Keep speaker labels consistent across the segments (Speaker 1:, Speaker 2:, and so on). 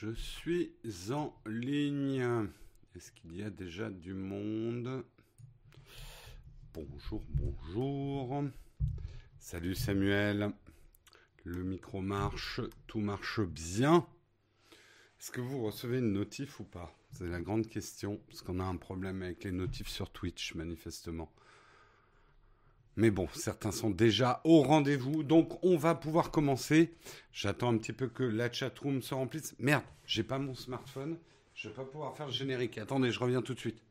Speaker 1: Je suis en ligne. Est-ce qu'il y a déjà du monde? Bonjour, bonjour. Salut Samuel. Le micro marche, tout marche bien. Est-ce que vous recevez une notif ou pas? C'est la grande question, parce qu'on a un problème avec les notifs sur Twitch, manifestement. Mais bon, certains sont déjà au rendez-vous, donc on va pouvoir commencer. J'attends un petit peu que la chatroom se remplisse. Merde, j'ai pas mon smartphone. Je vais pas pouvoir faire le générique. Attendez, je reviens tout de suite.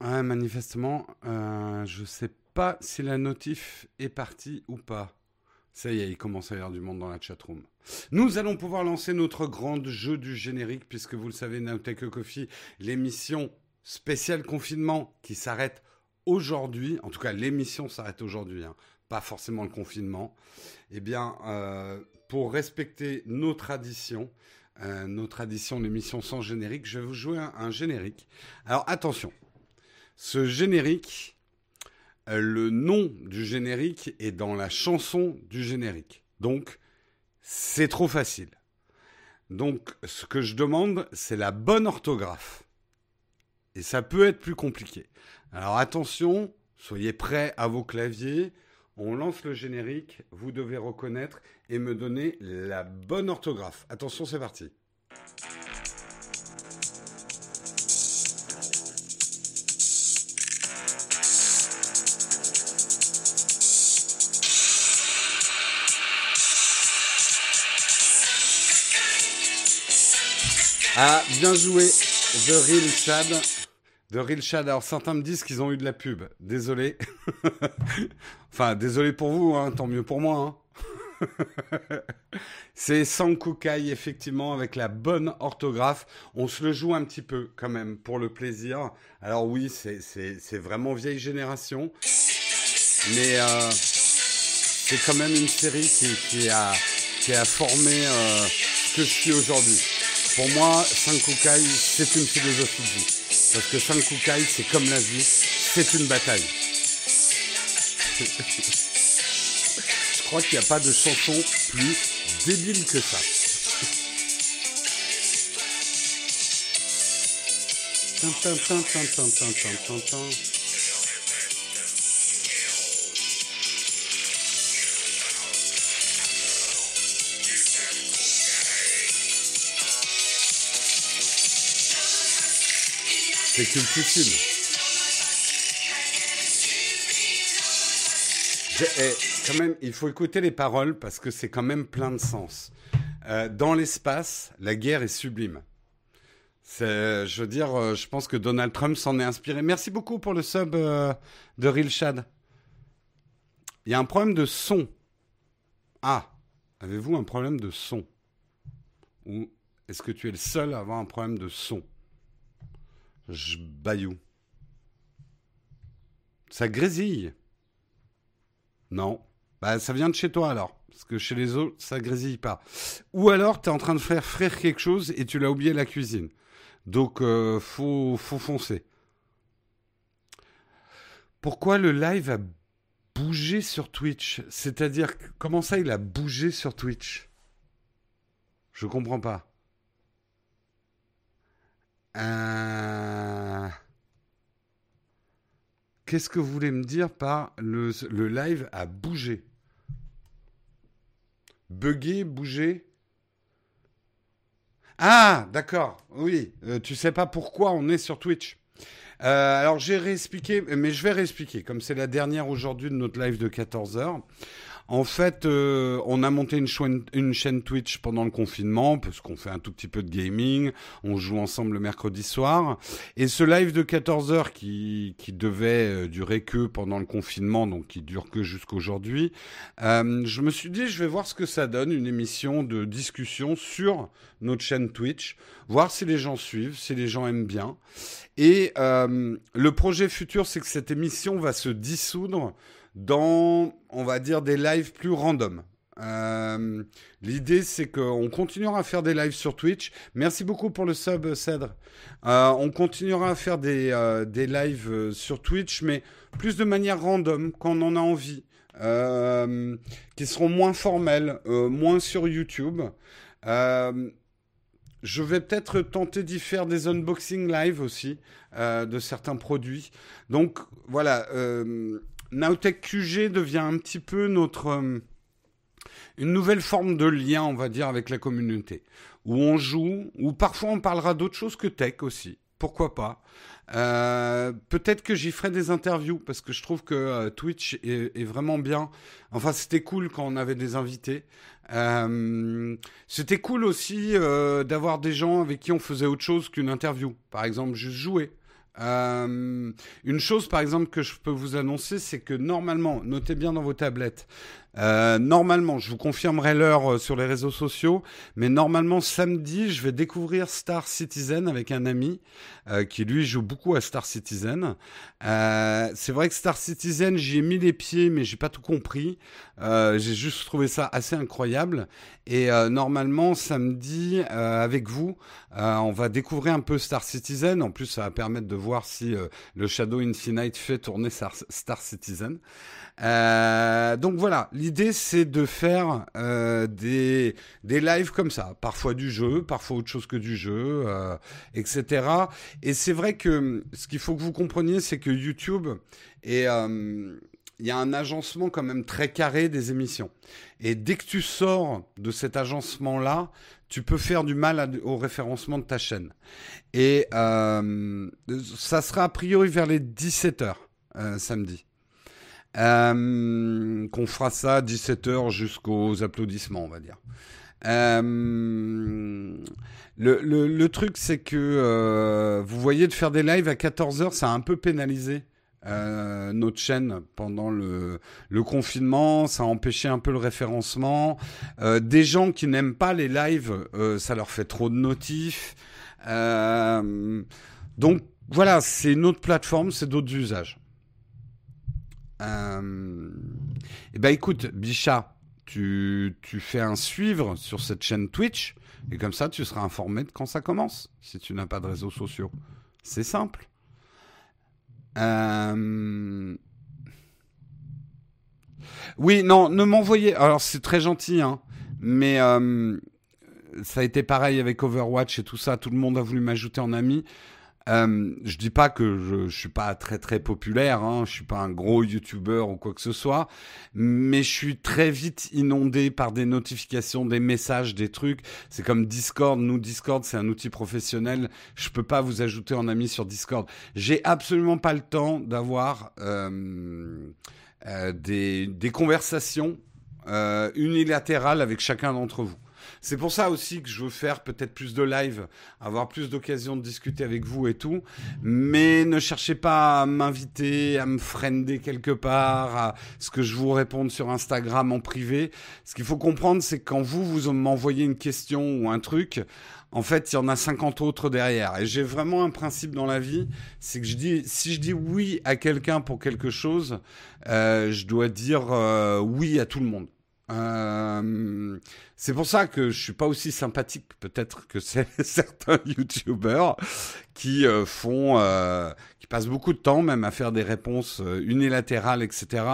Speaker 1: Ah, manifestement, euh, je sais pas si la notif est partie ou pas. Ça y est, il commence à y avoir du monde dans la chatroom. Nous allons pouvoir lancer notre grand jeu du générique, puisque vous le savez, Nowtech Coffee, l'émission spéciale confinement qui s'arrête aujourd'hui, en tout cas l'émission s'arrête aujourd'hui, hein, pas forcément le confinement, eh bien, euh, pour respecter nos traditions, euh, nos traditions d'émission sans générique, je vais vous jouer un, générique. Alors attention, ce générique, le nom du générique est dans la chanson du générique. Donc, c'est trop facile. Donc, ce que je demande, c'est la bonne orthographe. Et ça peut être plus compliqué. Alors attention, soyez prêts à vos claviers. On lance le générique, vous devez reconnaître et me donner la bonne orthographe. Attention, c'est parti. Ah, bien joué, The Real Chad. The Real Chad. Alors certains me disent qu'ils ont eu de la pub. Désolé. enfin, désolé pour vous, hein, tant mieux pour moi. Hein. C'est Sankukai, effectivement, avec la bonne orthographe. On se le joue un petit peu quand même pour le plaisir. Alors oui, c'est vraiment vieille génération. Mais euh, c'est quand même une série qui, a formé euh, ce que je suis aujourd'hui. Pour moi, Sankukai, c'est une philosophie de vie. Parce que Sankukai, c'est comme la vie, c'est une bataille. Je crois qu'il n'y a pas de chanson plus débile que ça. C'est cultissime. Eh, quand même, il faut écouter les paroles parce que c'est quand même plein de sens. Euh, dans l'espace, la guerre est sublime. je veux dire, euh, je pense que Donald Trump s'en est inspiré. Merci beaucoup pour le sub euh, de Real Shad. Il y a un problème de son. Ah, avez-vous un problème de son? Ou est-ce que tu es le seul à avoir un problème de son? Je. Ça grésille. Non. Bah, ça vient de chez toi alors. Parce que chez les autres, ça grésille pas. Ou alors, tu es en train de faire frire quelque chose et tu l'as oublié à la cuisine. Donc, euh, faut, faut foncer. Pourquoi le live a bougé sur Twitch? C'est-à-dire, comment ça, il a bougé sur Twitch? Je comprends pas. Euh, qu'est-ce que vous voulez me dire par le, live a bougé? Bugué, bougé? Ah, d'accord, oui. Euh, tu sais pas pourquoi on est sur Twitch. Euh, alors j'ai réexpliqué, mais je vais réexpliquer, comme c'est la dernière aujourd'hui de notre live de 14h. En fait, euh, on a monté une, chaîne Twitch pendant le confinement, parce qu'on fait un tout petit peu de gaming, on joue ensemble le mercredi soir. Et ce live de 14 heures qui, devait euh, durer que pendant le confinement, donc qui dure que jusqu'aujourd'hui, euh, je me suis dit, je vais voir ce que ça donne, une émission de discussion sur notre chaîne Twitch, voir si les gens suivent, si les gens aiment bien. Et le projet futur, c'est que cette émission va se dissoudre dans, on va dire, des lives plus random. L'idée, c'est qu'on continuera à faire des lives sur Twitch. Merci beaucoup pour le sub, Cèdre. on continuera à faire des, des lives sur Twitch, mais plus de manière random, quand on en a envie. qui seront moins formels, moins sur YouTube. Euh, je vais peut-être tenter d'y faire des unboxing live aussi euh, de certains produits. Donc voilà, euh, Nowtech QG devient un petit peu notre euh, une nouvelle forme de lien, on va dire, avec la communauté, où on joue, où parfois on parlera d'autres choses que tech aussi. Pourquoi pas? Euh, peut-être que j'y ferai des interviews parce que je trouve que euh, Twitch est, vraiment bien. Enfin, c'était cool quand on avait des invités. C'était cool aussi d'avoir des gens avec qui on faisait autre chose qu'une interview. Par exemple, juste jouer. Une chose, par exemple, que je peux vous annoncer, c'est que normalement, notez bien dans vos tablettes, euh, normalement, je vous confirmerai l'heure euh, sur les réseaux sociaux, mais normalement samedi, je vais découvrir Star Citizen avec un ami euh, qui lui joue beaucoup à Star Citizen. Euh, c'est vrai que Star Citizen, j'y ai mis les pieds, mais j'ai pas tout compris. Euh, j'ai juste trouvé ça assez incroyable. Et normalement samedi, avec vous, on va découvrir un peu Star Citizen. En plus, ça va permettre de voir si le Shadow Infinite fait tourner Star Citizen. Euh, donc voilà, l'idée c'est de faire euh, des, des lives comme ça, parfois du jeu, parfois autre chose que du jeu, euh, etc. Et c'est vrai que ce qu'il faut que vous compreniez, c'est que YouTube est il y a un agencement quand même très carré des émissions. Et dès que tu sors de cet agencement-là, tu peux faire du mal au référencement de ta chaîne. Et euh, ça sera a priori vers les 17h samedi. Euh, qu'on fera ça 17h jusqu'aux applaudissements, on va dire. Euh, le, le, le, truc, c'est que euh, vous voyez, de faire des lives à 14h, ça a un peu pénalisé euh, notre chaîne pendant le, le, confinement, ça a empêché un peu le référencement. Euh, des gens qui n'aiment pas les lives, euh, ça leur fait trop de notifs. donc voilà, c'est une autre plateforme, c'est d'autres usages. Euh... Eh ben écoute, Bichat, tu, tu fais un suivre sur cette chaîne Twitch et comme ça tu seras informé de quand ça commence si tu n'as pas de réseaux sociaux. C'est simple. Euh... Oui, non, ne m'envoyez. Alors c'est très gentil, hein, mais euh, ça a été pareil avec Overwatch et tout ça. Tout le monde a voulu m'ajouter en ami. Je dis pas que je, je suis pas très très populaire, hein, je suis pas un gros youtubeur ou quoi que ce soit, mais je suis très vite inondé par des notifications, des messages, des trucs. C'est comme Discord. Nous, Discord, c'est un outil professionnel. Je peux pas vous ajouter en ami sur Discord. J'ai absolument pas le temps d'avoir euh, euh, des, des conversations euh, unilatérales avec chacun d'entre vous. C'est pour ça aussi que je veux faire peut-être plus de live, avoir plus d'occasions de discuter avec vous et tout. Mais ne cherchez pas à m'inviter, à me friender quelque part, à ce que je vous réponde sur Instagram en privé. Ce qu'il faut comprendre, c'est quand vous, vous m'envoyez une question ou un truc, en fait, il y en a 50 autres derrière. Et j'ai vraiment un principe dans la vie, c'est que je dis, si je dis oui à quelqu'un pour quelque chose, euh, je dois dire euh, oui à tout le monde. Euh, c'est pour ça que je suis pas aussi sympathique peut-être que certains youtubeurs qui euh, font, euh, qui passent beaucoup de temps même à faire des réponses unilatérales, etc.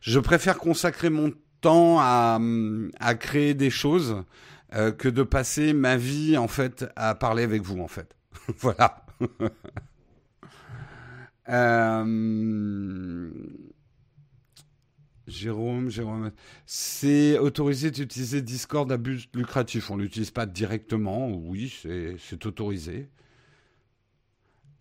Speaker 1: Je préfère consacrer mon temps à, à créer des choses que de passer ma vie en fait à parler avec vous en fait. voilà. Jérôme, Jérôme, c'est autorisé d'utiliser Discord à but lucratif. On ne l'utilise pas directement, oui, c'est autorisé.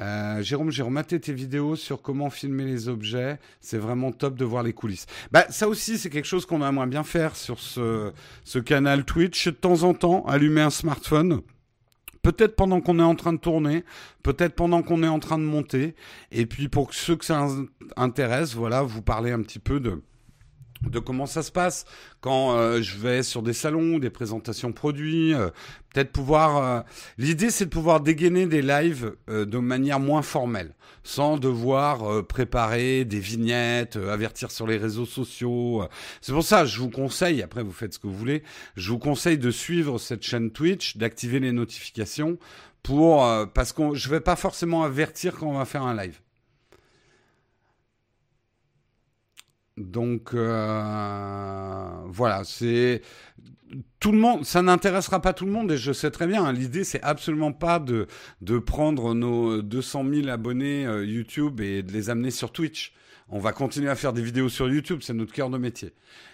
Speaker 1: Euh, Jérôme, j'ai rematé tes vidéos sur comment filmer les objets. C'est vraiment top de voir les coulisses. Bah, ça aussi, c'est quelque chose qu'on aimerait bien faire sur ce, ce canal Twitch. De temps en temps, allumer un smartphone. Peut-être pendant qu'on est en train de tourner, peut-être pendant qu'on est en train de monter. Et puis pour ceux que ça intéresse, voilà, vous parlez un petit peu de, de comment ça se passe quand euh, je vais sur des salons, des présentations produits, euh, peut-être pouvoir. Euh, l'idée, c'est de pouvoir dégainer des lives de manière moins formelle, sans devoir préparer des vignettes, avertir sur les réseaux sociaux. C'est pour ça, je vous conseille. Après, vous faites ce que vous voulez. Je vous conseille de suivre cette chaîne Twitch, d'activer les notifications pour parce que je vais pas forcément avertir quand on va faire un live. Donc euh, voilà, c'est tout le monde, ça n'intéressera pas tout le monde et je sais très bien. Hein, l'idée, c'est absolument pas de, de prendre nos 200 000 abonnés euh, YouTube et de les amener sur Twitch. On va continuer à faire des vidéos sur YouTube, c'est notre cœur de métier.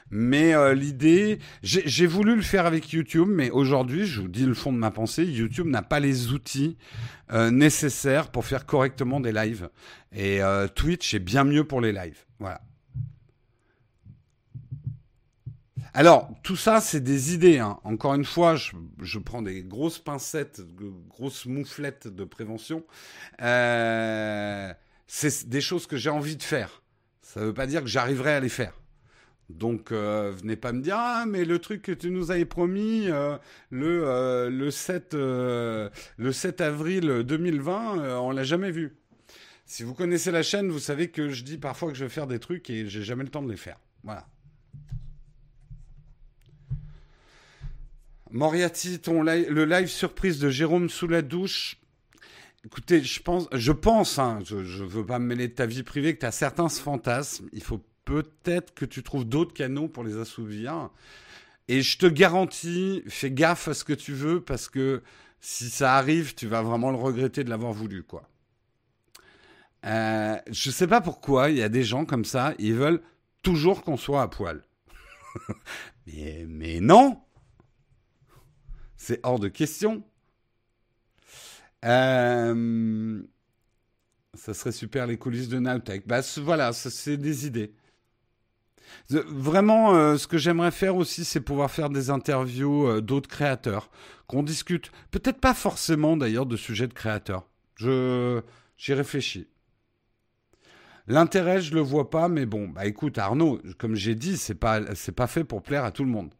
Speaker 1: Mais euh, l'idée, j'ai voulu le faire avec YouTube, mais aujourd'hui, je vous dis le fond de ma pensée, YouTube n'a pas les outils nécessaires pour faire correctement des lives. Et Twitch est bien mieux pour les lives. Voilà. Alors, tout ça, c'est des idées. Hein. Encore une fois, je, prends des grosses pincettes, grosses mouflettes de prévention. Euh, c'est des choses que j'ai envie de faire. Ça ne veut pas dire que j'arriverai à les faire. Donc, euh, venez pas me dire ah mais le truc que tu nous avais promis euh, le le 7 le 7 avril 2020 on l'a jamais vu. Si vous connaissez la chaîne, vous savez que je dis parfois que je vais faire des trucs et j'ai jamais le temps de les faire. Voilà. Moriarty, ton le live surprise de Jérôme sous la douche. Écoutez, je pense, je pense, hein, je ne veux pas me mêler de ta vie privée, que tu as certains fantasmes. Il faut peut-être que tu trouves d'autres canaux pour les assouvir. Et je te garantis, fais gaffe à ce que tu veux, parce que si ça arrive, tu vas vraiment le regretter de l'avoir voulu, quoi. Euh, je sais pas pourquoi, il y a des gens comme ça, ils veulent toujours qu'on soit à poil. mais, mais non c'est hors de question. Euh, ça serait super les coulisses de Nowtech. Bah, voilà, c'est des idées. Vraiment, euh, ce que j'aimerais faire aussi, c'est pouvoir faire des interviews euh, d'autres créateurs, qu'on discute. Peut-être pas forcément d'ailleurs de sujets de créateurs. J'y réfléchis. L'intérêt, je le vois pas, mais bon, bah écoute, Arnaud, comme j'ai dit, c'est pas pas fait pour plaire à tout le monde.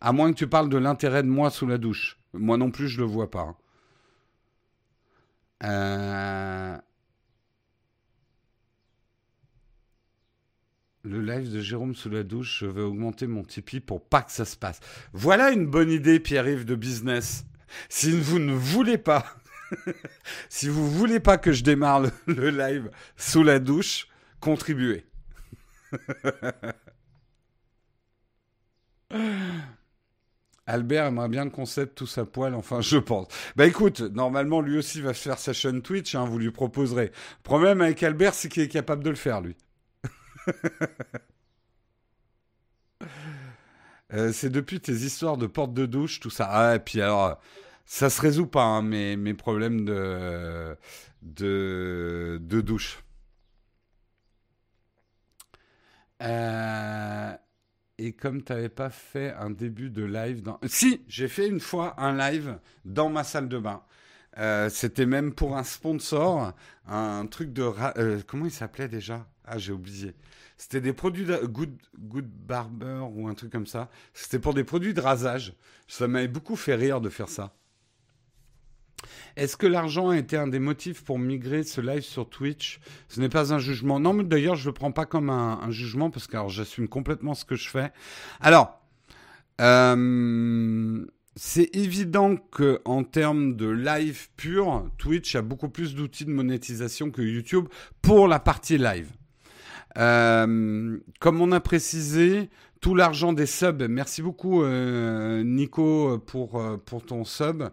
Speaker 1: À moins que tu parles de l'intérêt de moi sous la douche. Moi non plus, je le vois pas. Euh, le live de Jérôme sous la douche, je vais augmenter mon Tipeee pour pas que ça se passe. Voilà une bonne idée, Pierre-Yves, de business. Si vous ne voulez pas que je démarre le live sous la douche, contribuez. Albert aimerait bien le concept tout sa poil, enfin je pense. Bah écoute, normalement lui aussi va faire sa chaîne Twitch, hein, vous lui proposerez. Le problème avec Albert, c'est qu'il est capable de le faire lui. Euh, c'est depuis tes histoires de porte de douche, tout ça. Ah, et puis alors, ça se résout pas, hein, mes, mes, problèmes de, de, de douche. Euh, et comme tu n'avais pas fait un début de live dans... Si, j'ai fait une fois un live dans ma salle de bain. Euh, c'était même pour un sponsor, un truc de... Euh, comment il s'appelait déjà? Ah, j'ai oublié. C'était des produits de Good, Good Barber ou un truc comme ça. C'était pour des produits de rasage. Ça m'avait beaucoup fait rire de faire ça. Est-ce que l'argent a été un des motifs pour migrer ce live sur Twitch? Ce n'est pas un jugement. Non, mais d'ailleurs, je ne le prends pas comme un, jugement parce que j'assume complètement ce que je fais. Alors, euh, c'est évident que en termes de live pur, Twitch a beaucoup plus d'outils de monétisation que YouTube pour la partie live. Euh, comme on a précisé, tout l'argent des subs, merci beaucoup euh, Nico pour, pour ton sub,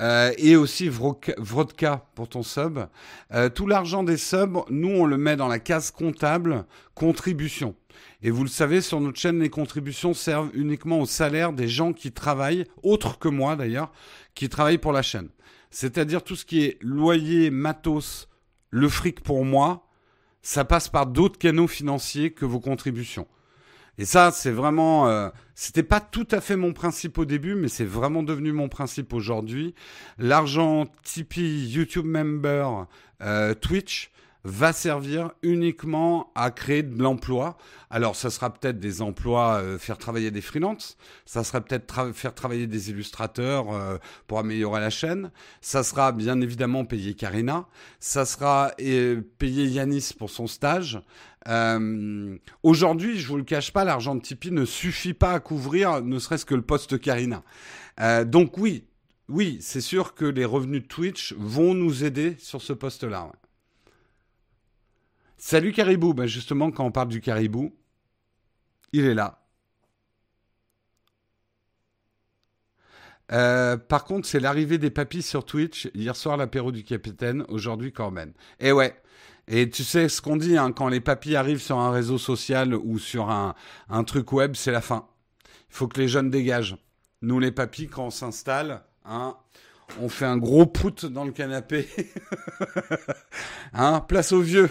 Speaker 1: euh, et aussi Vodka pour ton sub. Euh, tout l'argent des subs, nous, on le met dans la case comptable contribution. Et vous le savez, sur notre chaîne, les contributions servent uniquement au salaire des gens qui travaillent, autres que moi d'ailleurs, qui travaillent pour la chaîne. C'est-à-dire tout ce qui est loyer, matos, le fric pour moi, ça passe par d'autres canaux financiers que vos contributions. Et ça, c'est vraiment, euh, c'était pas tout à fait mon principe au début, mais c'est vraiment devenu mon principe aujourd'hui. L'argent Tipeee, YouTube Member, euh, Twitch, va servir uniquement à créer de l'emploi. Alors, ça sera peut-être des emplois, euh, faire travailler des freelances, ça sera peut-être faire travailler des illustrateurs euh, pour améliorer la chaîne, ça sera bien évidemment payer Karina, ça sera euh, payer Yanis pour son stage. Aujourd'hui, je vous le cache pas, l'argent de Tipeee ne suffit pas à couvrir ne serait-ce que le poste Karina. donc oui, oui, c'est sûr que les revenus de Twitch vont nous aider sur ce poste-là. Salut Caribou. Ben justement, quand on parle du caribou, il est là. Euh, par contre, c'est l'arrivée des papis sur Twitch. Hier soir, l'apéro du capitaine. Aujourd'hui, Corben. Et eh ouais. Et tu sais ce qu'on dit, hein, quand les papis arrivent sur un réseau social ou sur un, truc web, c'est la fin. Il faut que les jeunes dégagent. Nous, les papis, quand on s'installe, hein, on fait un gros prout dans le canapé. hein, place aux vieux.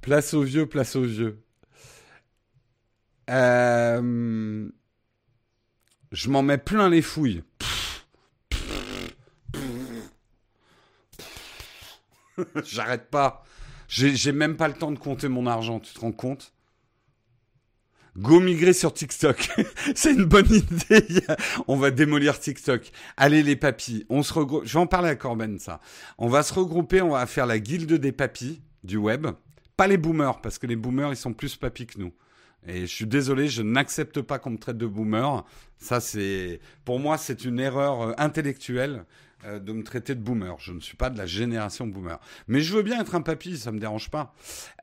Speaker 1: Place aux vieux, place aux vieux. Euh, je m'en mets plein les fouilles. J'arrête pas. J'ai même pas le temps de compter mon argent, tu te rends compte? Go migrer sur TikTok. C'est une bonne idée. on va démolir TikTok. Allez les papis, on se regroupe. Je vais en parler à Corben ça. On va se regrouper, on va faire la guilde des papis du web. Pas les boomers, parce que les boomers, ils sont plus papis que nous. Et je suis désolé, je n'accepte pas qu'on me traite de boomer. Ça, c'est, pour moi, c'est une erreur euh, intellectuelle euh, de me traiter de boomer. Je ne suis pas de la génération boomer. Mais je veux bien être un papy, ça me dérange pas.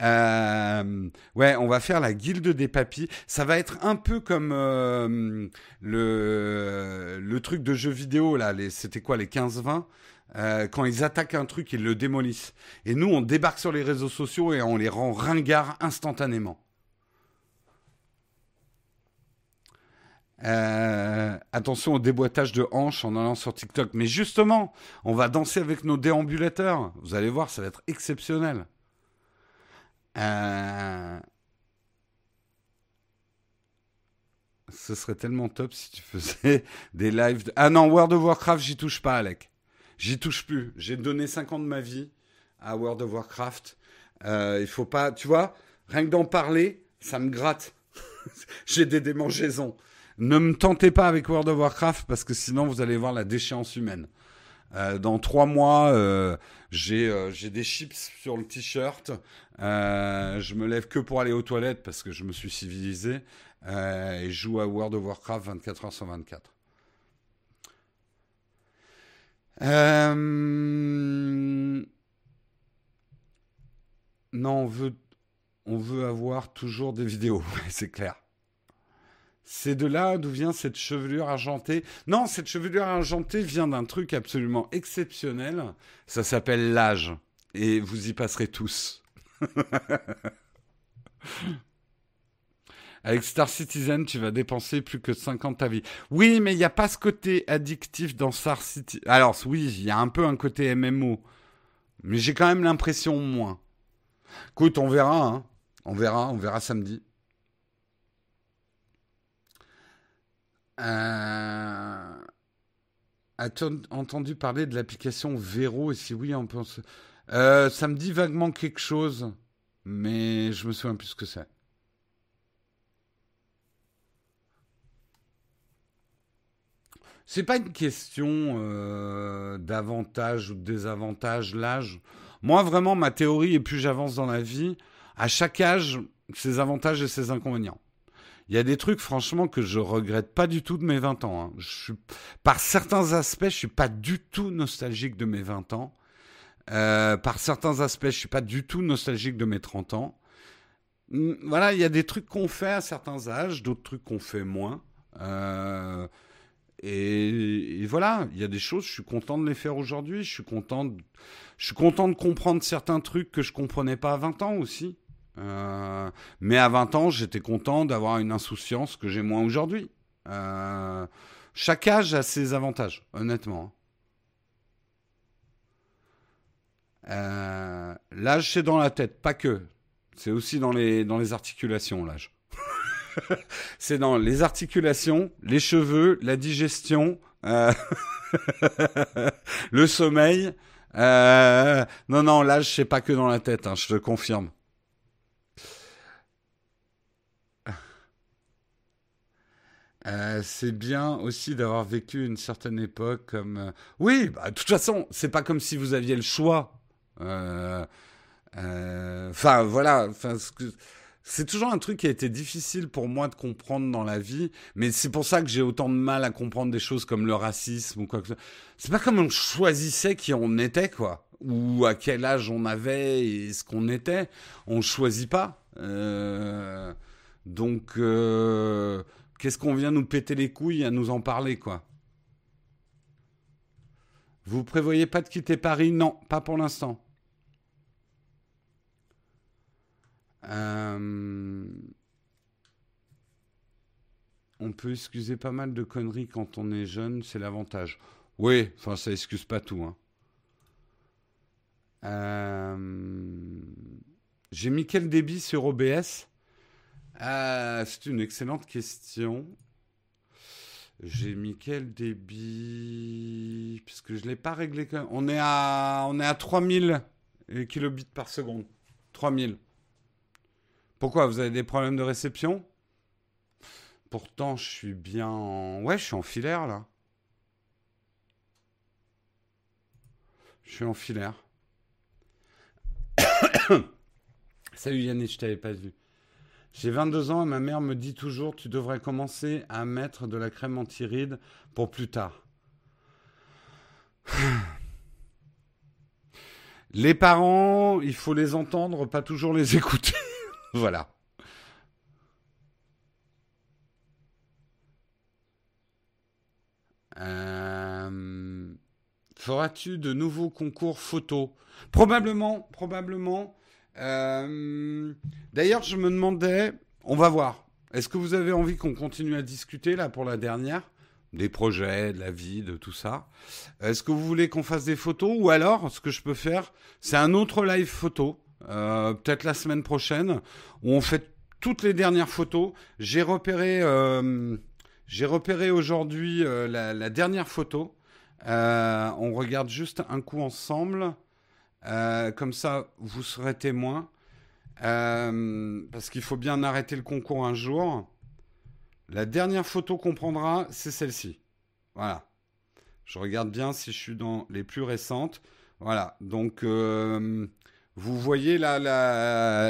Speaker 1: Euh, ouais, on va faire la guilde des papis. Ça va être un peu comme le, le truc de jeu vidéo, là. C'était quoi, les 15-20 euh, quand ils attaquent un truc, ils le démolissent. Et nous, on débarque sur les réseaux sociaux et on les rend ringards instantanément. Euh, attention au déboîtage de hanches en allant sur TikTok. Mais justement, on va danser avec nos déambulateurs. Vous allez voir, ça va être exceptionnel. Euh, ce serait tellement top si tu faisais des lives. Ah non, World of Warcraft, j'y touche pas, Alec. J'y touche plus. J'ai donné 5 ans de ma vie à World of Warcraft. Euh, il faut pas, tu vois, rien que d'en parler, ça me gratte. J'ai des démangeaisons. Ne me tentez pas avec World of Warcraft parce que sinon vous allez voir la déchéance humaine. Euh, dans trois mois, euh, j'ai des chips sur le t-shirt. je me lève que pour aller aux toilettes parce que je me suis civilisé et je joue à World of Warcraft 24 heures sur 24. Euh, non, on veut, on veut avoir toujours des vidéos, c'est clair. C'est de là d'où vient cette chevelure argentée. Non, cette chevelure argentée vient d'un truc absolument exceptionnel. Ça s'appelle l'âge. Et vous y passerez tous. Avec Star Citizen, tu vas dépenser plus que 50 ta vie. Oui, mais il n'y a pas ce côté addictif dans Star Citizen. Alors, oui, il y a un peu un côté MMO. Mais j'ai quand même l'impression moins. Écoute, on verra. Hein. On verra, on verra samedi. Euh... As-tu entendu parler de l'application Vero? Et si oui, on pense. Euh, ça me dit vaguement quelque chose, mais je me souviens plus ce que c'est. C'est pas une question euh, d'avantage ou de désavantage, l'âge. Moi, vraiment, ma théorie, et plus j'avance dans la vie, à chaque âge, ses avantages et ses inconvénients. Il y a des trucs, franchement, que je regrette pas du tout de mes 20 ans. Hein. Par certains aspects, je suis pas du tout nostalgique de mes 20 ans. Euh, par certains aspects, je suis pas du tout nostalgique de mes 30 ans. Hum, voilà, il y a des trucs qu'on fait à certains âges, d'autres trucs qu'on fait moins. Euh, et, voilà, il y a des choses, je suis content de les faire aujourd'hui. Je suis content, de, je suis content de comprendre certains trucs que je comprenais pas à 20 ans aussi. Euh, mais à 20 ans, j'étais content d'avoir une insouciance que j'ai moins aujourd'hui. Euh, chaque âge a ses avantages, honnêtement. Euh, l'âge, c'est dans la tête, pas que. C'est aussi dans les, dans les articulations, l'âge. c'est dans les articulations, les cheveux, la digestion, euh, le sommeil, Euh, non, non, là, je sais pas que dans la tête, hein, je te confirme. Euh, c'est bien aussi d'avoir vécu une certaine époque comme. Oui, bah, de toute façon, c'est pas comme si vous aviez le choix. Enfin, voilà. C'est toujours un truc qui a été difficile pour moi de comprendre dans la vie, mais c'est pour ça que j'ai autant de mal à comprendre des choses comme le racisme ou quoi que ce soit. C'est pas comme on choisissait qui on était, quoi ou à quel âge on avait et ce qu'on était. On choisit pas. Euh, donc, euh, qu'est-ce qu'on vient nous péter les couilles à nous en parler, quoi? Vous prévoyez pas de quitter Paris? Non, pas pour l'instant. Euh, on peut excuser pas mal de conneries quand on est jeune, c'est l'avantage. Oui, enfin ça excuse pas tout. Hein. Euh, j'ai mis quel débit sur OBS euh, C'est une excellente question. J'ai mis quel débit Puisque je ne l'ai pas réglé. On est à, on est à 3000 kilobits par seconde. 3000. Pourquoi Vous avez des problèmes de réception? Pourtant, je suis bien en... Ouais, je suis en filaire, là. Je suis en filaire. Salut Yannick, je t'avais pas vu. J'ai 22 ans et ma mère me dit toujours tu devrais commencer à mettre de la crème anti-rides pour plus tard. Les parents, il faut les entendre, pas toujours les écouter. voilà. Euh, feras-tu de nouveaux concours photos Probablement, probablement. Euh, d'ailleurs, je me demandais, on va voir. Est-ce que vous avez envie qu'on continue à discuter là pour la dernière? Des projets, de la vie, de tout ça. Est-ce que vous voulez qu'on fasse des photos? Ou alors ce que je peux faire, c'est un autre live photo, euh, peut-être la semaine prochaine, où on fait toutes les dernières photos. J'ai repéré, euh, j'ai repéré aujourd'hui la, la, dernière photo. on regarde juste un coup ensemble. Euh, comme ça, vous serez témoin. Euh, parce qu'il faut bien arrêter le concours un jour. La dernière photo qu'on prendra, c'est celle-ci. Voilà. Je regarde bien si je suis dans les plus récentes. Voilà. Donc, euh, vous voyez la,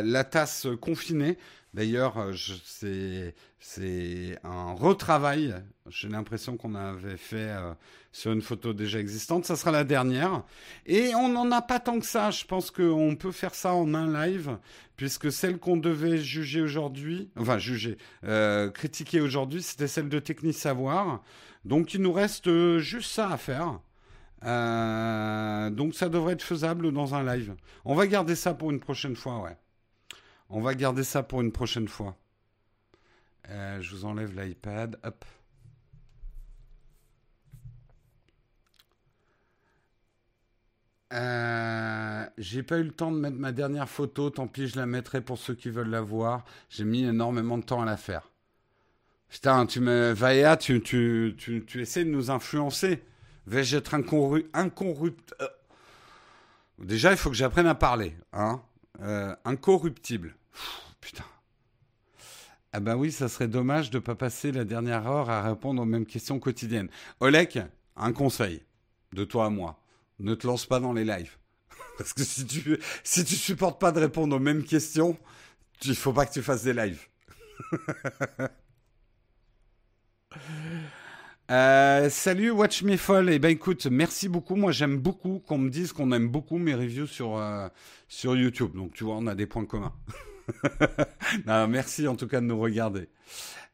Speaker 1: la, tasse confinée. D'ailleurs, c'est un retravail. J'ai l'impression qu'on avait fait sur une photo déjà existante. Ça sera la dernière. Et on n'en a pas tant que ça. Je pense qu'on peut faire ça en un live, puisque celle qu'on devait juger aujourd'hui, enfin juger, euh, critiquer aujourd'hui, c'était celle de Technique Savoir. Donc il nous reste euh, juste ça à faire. Euh, donc ça devrait être faisable dans un live. On va garder ça pour une prochaine fois, ouais. On va garder ça pour une prochaine fois. je vous enlève l'iPad. Hop. Euh, j'ai pas eu le temps de mettre ma dernière photo, tant pis, je la mettrai pour ceux qui veulent la voir. J'ai mis énormément de temps à la faire. Putain, tu me. Vaea, tu, tu, tu, tu essaies de nous influencer. Vais-je être incorruptible euh, Déjà, il faut que j'apprenne à parler. Hein euh, incorruptible. putain. Ah bah oui, ça serait dommage de ne pas passer la dernière heure à répondre aux mêmes questions quotidiennes. Olek, un conseil de toi à moi ne te lance pas dans les lives. Parce que si tu, si tu supportes pas de répondre aux mêmes questions, il faut pas que tu fasses des lives. Euh, salut Watch Me Fall. Eh ben écoute, merci beaucoup. Moi j'aime beaucoup qu'on me dise qu'on aime beaucoup mes reviews sur, euh, sur YouTube. Donc tu vois, on a des points communs. merci en tout cas de nous regarder.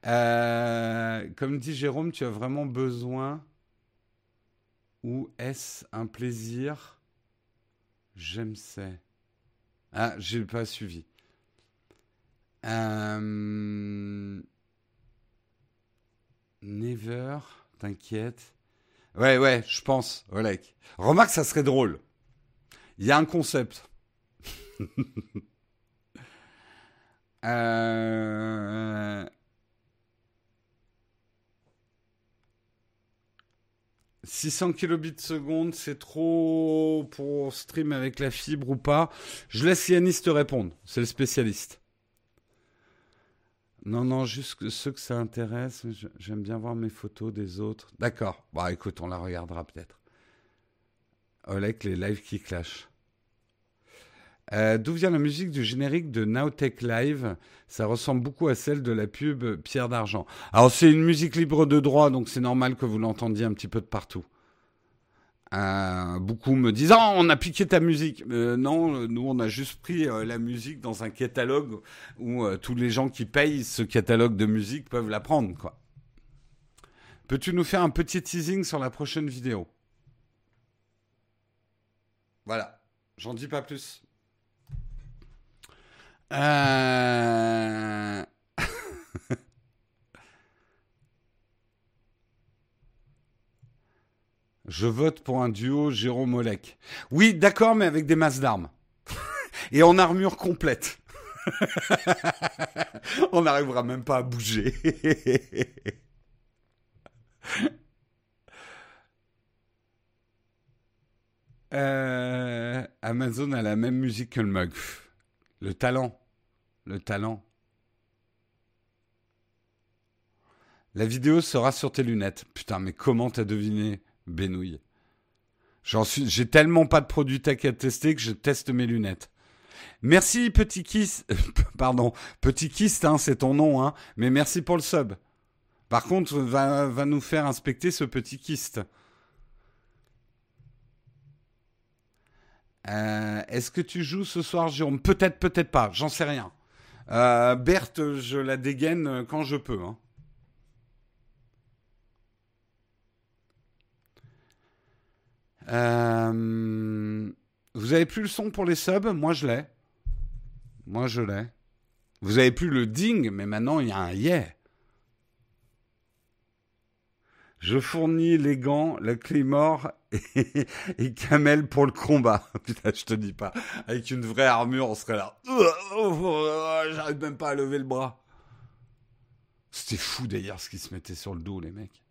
Speaker 1: Euh, comme dit Jérôme, tu as vraiment besoin ou est-ce un plaisir? J'aime ça. Ah, j'ai pas suivi. Never, t'inquiète. Ouais, ouais, je pense, Olek. Remarque, ça serait drôle. Il y a un concept. euh... 600 kilobits seconde, c'est trop pour stream avec la fibre ou pas Je laisse Yanis te répondre. C'est le spécialiste. Non, non, juste ceux que ça intéresse. J'aime bien voir mes photos des autres. D'accord. Bon, écoute, on la regardera peut-être. Olek, les lives qui clashent. Euh, d'où vient la musique du générique de Nowtech Live? Ça ressemble beaucoup à celle de la pub Pierre d'Argent. Alors c'est une musique libre de droit, donc c'est normal que vous l'entendiez un petit peu de partout. Euh, beaucoup me disent oh, on a piqué ta musique. Euh, non, nous on a juste pris la musique dans un catalogue où tous les gens qui payent ce catalogue de musique peuvent la prendre. Peux-tu nous faire un petit teasing sur la prochaine vidéo? Voilà, j'en dis pas plus. Euh, Je vote pour un duo Jérôme Olek. Oui, d'accord, mais avec des masses d'armes. Et en armure complète. On n'arrivera même pas à bouger. Euh, Amazon a la même musique que le mug. Le talent le talent. La vidéo sera sur tes lunettes. Putain, mais comment t'as deviné, Benouille J'en suis, j'ai tellement pas de produits tech à tester que je teste mes lunettes. Merci petit Kiss, pardon, petit Kiss, hein, c'est ton nom, hein, mais merci pour le sub. Par contre, va, va nous faire inspecter ce petit kyste. Euh, est-ce que tu joues ce soir, Jérôme? Peut-être, peut-être pas, j'en sais rien. Euh, Berthe, je la dégaine quand je peux. Hein. Euh, vous avez plus le son pour les subs? Moi, je l'ai. Moi, je l'ai. Vous avez plus le ding, mais maintenant, il y a un yeah. Je fournis les gants, la clé mort et, Kamel pour le combat. Putain, je te dis pas. Avec une vraie armure, on serait là. J'arrive même pas à lever le bras. C'était fou d'ailleurs ce qui se mettait sur le dos, les mecs.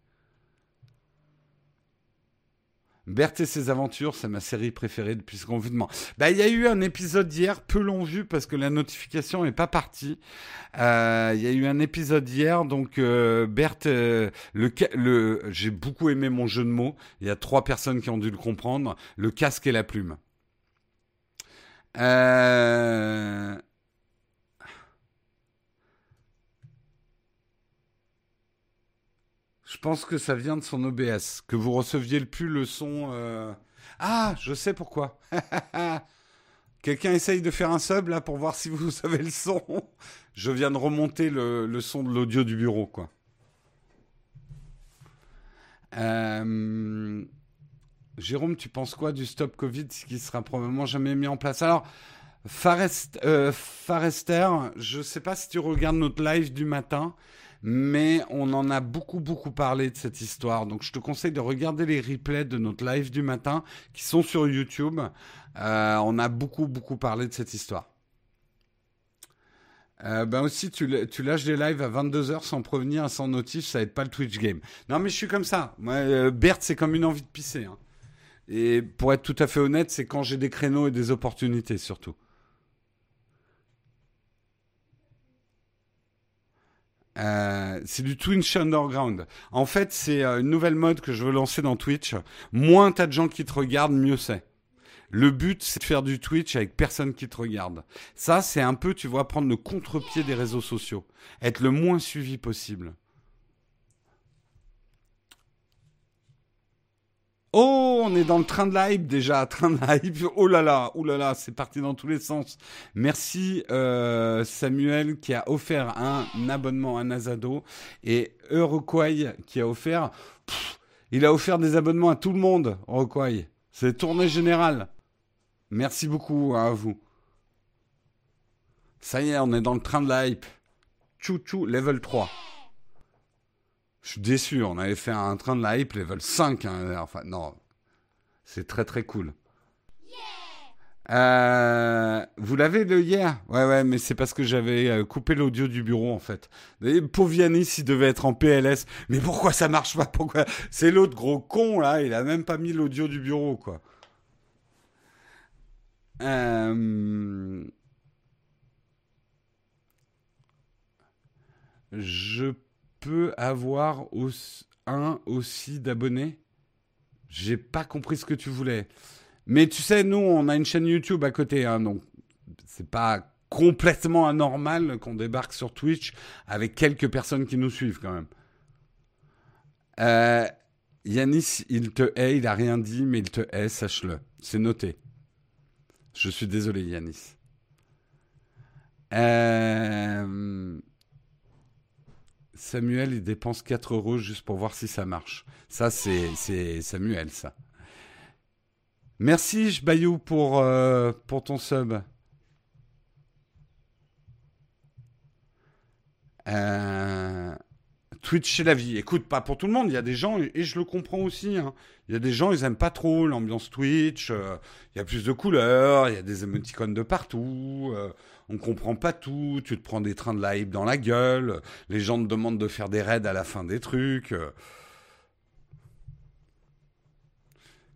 Speaker 1: Berthe et ses aventures, c'est ma série préférée depuis ce confinement. Bah, il y a eu un épisode hier, peu long vu parce que la notification n'est pas partie. Euh, il y a eu un épisode hier, donc euh, Berthe, euh, le, j'ai beaucoup aimé mon jeu de mots. Il y a trois personnes qui ont dû le comprendre. Le casque et la plume. Euh... pense que ça vient de son OBS, que vous receviez le plus le son. Euh, ah, je sais pourquoi. Quelqu'un essaye de faire un sub là pour voir si vous avez le son. Je viens de remonter le, son de l'audio du bureau, quoi. Euh, Jérôme, tu penses quoi du stop Covid, qui sera probablement jamais mis en place? Alors, euh, Farester, je ne sais pas si tu regardes notre live du matin mais on en a beaucoup beaucoup parlé de cette histoire. Donc je te conseille de regarder les replays de notre live du matin qui sont sur YouTube. Euh, on a beaucoup beaucoup parlé de cette histoire. Euh, ben aussi, tu, lâches des lives à 22h sans prévenir, sans notif, ça aide pas le Twitch game. Non, mais je suis comme ça. Euh, Berthe, c'est comme une envie de pisser. Hein. Et pour être tout à fait honnête, c'est quand j'ai des créneaux et des opportunités surtout. Euh, c'est du Twitch Underground. En fait, c'est euh, une nouvelle mode que je veux lancer dans Twitch. Moins t'as de gens qui te regardent, mieux c'est. Le but, c'est de faire du Twitch avec personne qui te regarde. Ça, c'est un peu, tu vois, prendre le contre-pied des réseaux sociaux. Être le moins suivi possible. Oh, on est dans le train de la hype déjà, train de hype. Oh là là, oh là là, c'est parti dans tous les sens. Merci euh, Samuel qui a offert un abonnement à Nazado et Euroquay qui a offert. il a offert des abonnements à tout le monde, Euroquay. C'est tournée générale. Merci beaucoup à vous. Ça y est, on est dans le train de la hype. Chou, level 3. Je suis déçu, on avait fait un train de la hype level 5. Hein. Non, c'est très très cool. Euh, vous l'avez le hier? Ouais, ouais, mais c'est parce que j'avais euh, coupé l'audio du bureau en fait. Et il devait être en PLS. Mais pourquoi ça marche pas? Pourquoi? C'est l'autre gros con là, il a même pas mis l'audio du bureau quoi. Euh, je peux avoir un aussi d'abonnés? J'ai pas compris ce que tu voulais. Mais tu sais, nous, on a une chaîne YouTube à côté, hein, donc c'est pas complètement anormal qu'on débarque sur Twitch avec quelques personnes qui nous suivent quand même. Euh, Yanis, il te hait, il a rien dit, mais il te hait, sache-le. C'est noté. Je suis désolé, Yanis. Euh, Samuel, il dépense 4 euros juste pour voir si ça marche. Ça, c'est Samuel, ça. Merci, Bayou, pour, euh, pour ton sub. Euh, Twitch, c'est la vie. Écoute, pas pour tout le monde. Il y a des gens, et je le comprends aussi. Hein. Il y a des gens, ils aiment pas trop l'ambiance Twitch. Euh, il y a plus de couleurs, il y a des émoticônes de partout. On comprend pas tout. Tu te prends des trains de live dans la gueule. Les gens te demandent de faire des raids à la fin des trucs.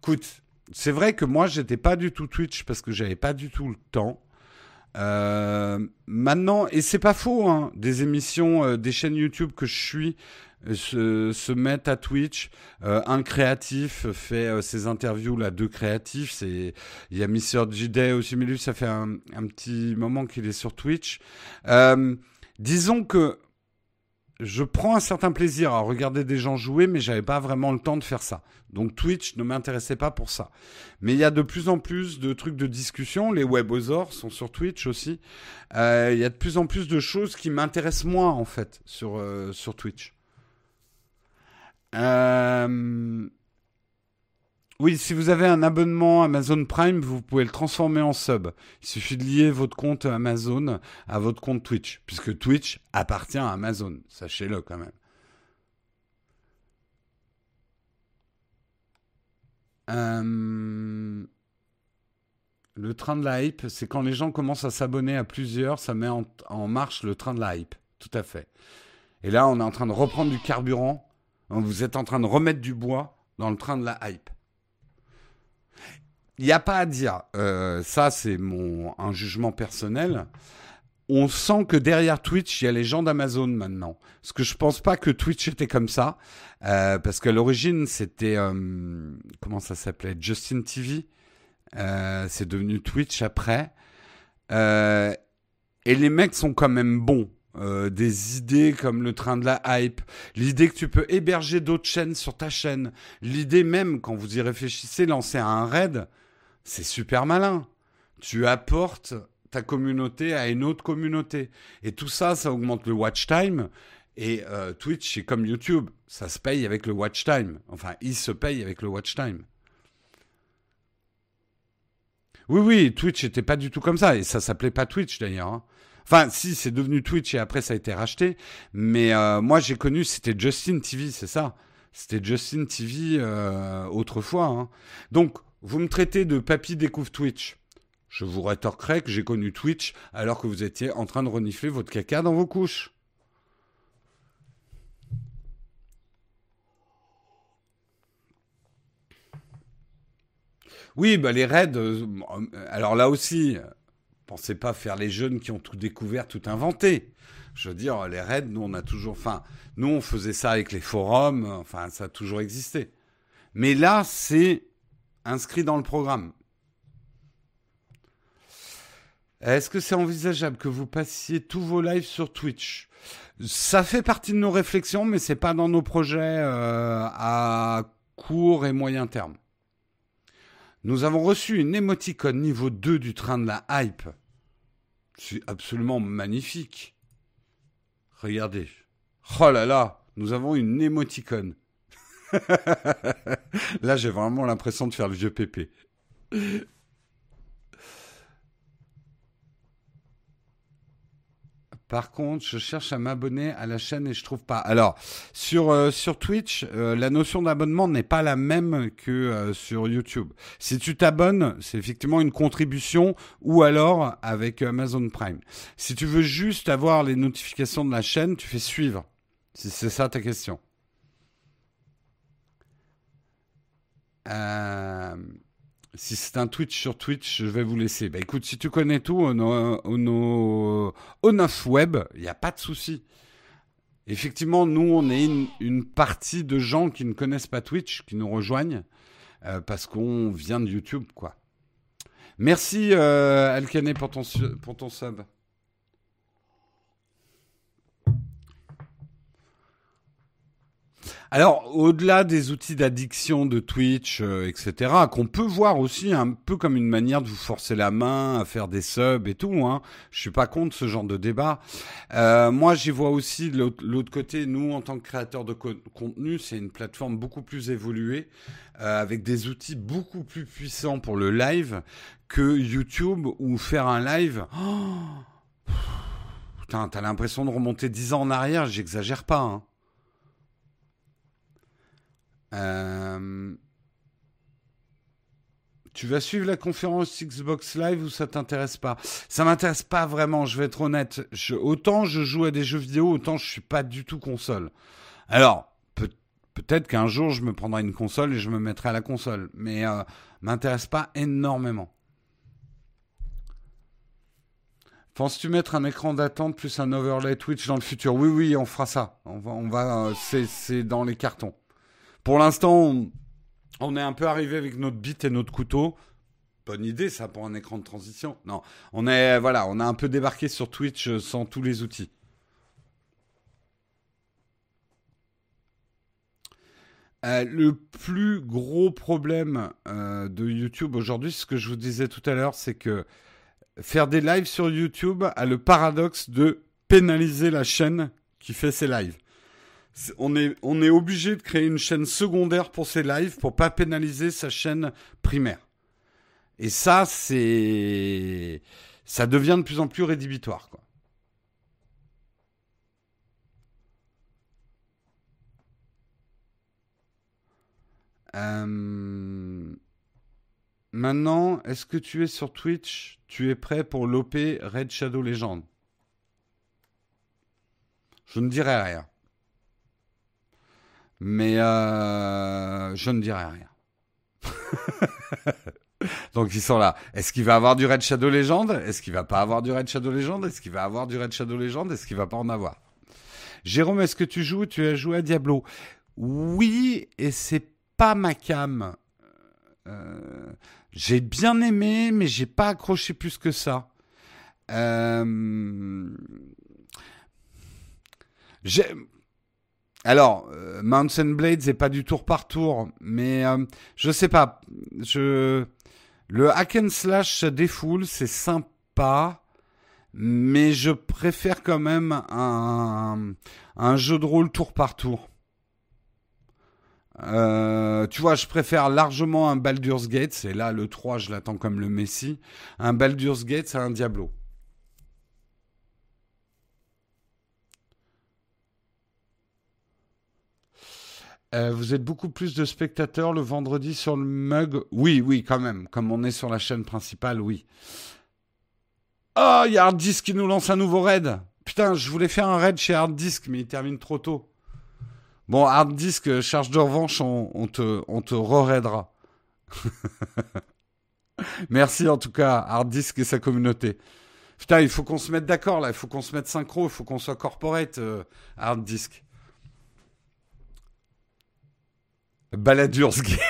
Speaker 1: Écoute, c'est vrai que moi, j'étais pas du tout Twitch parce que j'avais pas du tout le temps. Euh, maintenant, et c'est pas faux, hein, des émissions, euh, des chaînes YouTube que je suis euh, se, mettent à Twitch. un créatif fait ses interviews là, deux créatifs. Il y a Mr. J aussi, mais lui ça fait un, petit moment qu'il est sur Twitch. disons que je prends un certain plaisir à regarder des gens jouer, mais j'avais pas vraiment le temps de faire ça. Donc Twitch ne m'intéressait pas pour ça. Mais il y a de plus en plus de trucs de discussion. Les webosaures sont sur Twitch aussi. Euh, il y a de plus en plus de choses qui m'intéressent moins en fait sur euh, sur Twitch. Euh, oui, si vous avez un abonnement Amazon Prime, vous pouvez le transformer en sub. Il suffit de lier votre compte Amazon à votre compte Twitch, puisque Twitch appartient à Amazon. Sachez-le quand même. Euh, le train de la hype, c'est quand les gens commencent à s'abonner à plusieurs, ça met en, en, marche le train de la hype. Tout à fait. Et là, on est en train de reprendre du carburant. Vous êtes en train de remettre du bois dans le train de la hype il n'y a pas à dire. Euh, ça, c'est mon un jugement personnel. On sent que derrière Twitch, il y a les gens d'Amazon maintenant. Parce que je pense pas que Twitch était comme ça. Euh, parce qu'à l'origine, c'était... Euh, comment ça s'appelait? Justin TV. c'est devenu Twitch après. et les mecs sont quand même bons. Des idées comme le train de la hype, l'idée que tu peux héberger d'autres chaînes sur ta chaîne, l'idée même, quand vous y réfléchissez, lancer un raid, c'est super malin. Tu apportes ta communauté à une autre communauté. Et tout ça, ça augmente le watch time. Et euh, Twitch, c'est comme YouTube, ça se paye avec le watch time. Enfin, il se paye avec le watch time. Oui, oui, Twitch n'était pas du tout comme ça. Et ça s'appelait pas Twitch d'ailleurs. Hein. Enfin, si, c'est devenu Twitch et après ça a été racheté. Mais euh, moi, j'ai connu, c'était Justin TV, c'est ça. C'était Justin TV euh, autrefois. Hein. Donc, vous me traitez de papy découvre Twitch. Je vous rétorquerai que j'ai connu Twitch alors que vous étiez en train de renifler votre caca dans vos couches. Oui, bah les raids, euh, alors là aussi, pensez pas faire les jeunes qui ont tout découvert, tout inventé. Je veux dire, les raids, nous on a toujours, enfin, nous on faisait ça avec les forums, enfin ça a toujours existé. Mais là, c'est inscrit dans le programme. Est-ce que c'est envisageable que vous passiez tous vos lives sur Twitch? Ça fait partie de nos réflexions, mais c'est pas dans nos projets euh, à court et moyen terme. Nous avons reçu une émoticône niveau 2 du train de la hype. C'est absolument magnifique. Regardez. Oh là là, nous avons une émoticône. Là, j'ai vraiment l'impression de faire le vieux pépé. Par contre, je cherche à m'abonner à la chaîne et je trouve pas. Alors, sur, euh, Twitch, euh, la notion d'abonnement n'est pas la même que euh, sur YouTube. Si tu t'abonnes, c'est effectivement une contribution ou alors avec Amazon Prime. Si tu veux juste avoir les notifications de la chaîne, tu fais suivre. C'est ça ta question. Si c'est un Twitch sur Twitch, je vais vous laisser. Bah écoute, si tu connais tout, au, au, web, il n'y a pas de souci. Effectivement, nous, on est une, partie de gens qui ne connaissent pas Twitch, qui nous rejoignent, euh, parce qu'on vient de YouTube, quoi. Merci, euh, pour ton, pour ton sub. Alors, au-delà des outils d'addiction de Twitch, euh, etc., qu'on peut voir aussi un peu comme une manière de vous forcer la main à faire des subs et tout, hein. je suis pas contre ce genre de débat. Euh, moi, j'y vois aussi l'autre côté, nous, en tant que créateurs de contenu, c'est une plateforme beaucoup plus évoluée, euh, avec des outils beaucoup plus puissants pour le live que YouTube, ou faire un live... Oh Putain, t'as l'impression de remonter 10 ans en arrière, j'exagère pas. Hein. Euh, tu vas suivre la conférence Xbox Live ou ça t'intéresse pas? Ça m'intéresse pas vraiment, je vais être honnête. autant je joue à des jeux vidéo, autant je suis pas du tout console. Alors, peut-être qu'un jour je me prendrai une console et je me mettrai à la console, mais euh, m'intéresse pas énormément. Penses-tu mettre un écran d'attente plus un overlay Twitch dans le futur? Oui, oui, on fera ça. On va, on va, euh, c'est dans les cartons. Pour l'instant, on, est un peu arrivé avec notre bite et notre couteau. Bonne idée, ça, pour un écran de transition. Non, on est, voilà, on a un peu débarqué sur Twitch euh, sans tous les outils. Euh, le plus gros problème euh, de YouTube aujourd'hui, ce que je vous disais tout à l'heure, c'est que faire des lives sur YouTube a le paradoxe de pénaliser la chaîne qui fait ses lives on est, obligé de créer une chaîne secondaire pour ses lives pour pas pénaliser sa chaîne primaire. Et ça, c'est, ça devient de plus en plus rédhibitoire. Euh, maintenant, est-ce que tu es sur Twitch? Tu es prêt pour l'OP Red Shadow Legend Je ne dirai rien. Mais euh, je ne dirai rien. Donc ils sont là. Est-ce qu'il va avoir du Red Shadow Legend? Est-ce qu'il va pas avoir du Red Shadow Legend? Est-ce qu'il va avoir du Red Shadow Legend? Est-ce qu'il va pas en avoir? Jérôme, est-ce que tu joues? Tu as joué à Diablo? Oui, et c'est pas ma cam. Euh, j'ai bien aimé, mais j'ai pas accroché plus que ça. Euh, j'ai alors, euh, Mountain Blades n'est pas du tour par tour, mais euh, je sais pas. Le hack and slash ça défoule, c'est sympa, mais je préfère quand même un, jeu de rôle tour par tour. Euh, tu vois, je préfère largement un Baldur's Gate, et là le 3 je l'attends comme le Messi, un Baldur's Gate c'est un Diablo. Euh, vous êtes beaucoup plus de spectateurs le vendredi sur le mug? Oui, oui, quand même. Comme on est sur la chaîne principale, oui. Oh, il y a Hard Disk qui nous lance un nouveau raid. Putain, je voulais faire un raid chez Hard Disk, mais il termine trop tôt. Bon, Hard Disk, euh, charge de revanche, on, te, on te re-raidera. Merci en tout cas, Hard Disk et sa communauté. Putain, il faut qu'on se mette d'accord là, il faut qu'on se mette synchro, il faut qu'on soit corporate, euh, Hard Disk. Baladur's Gate.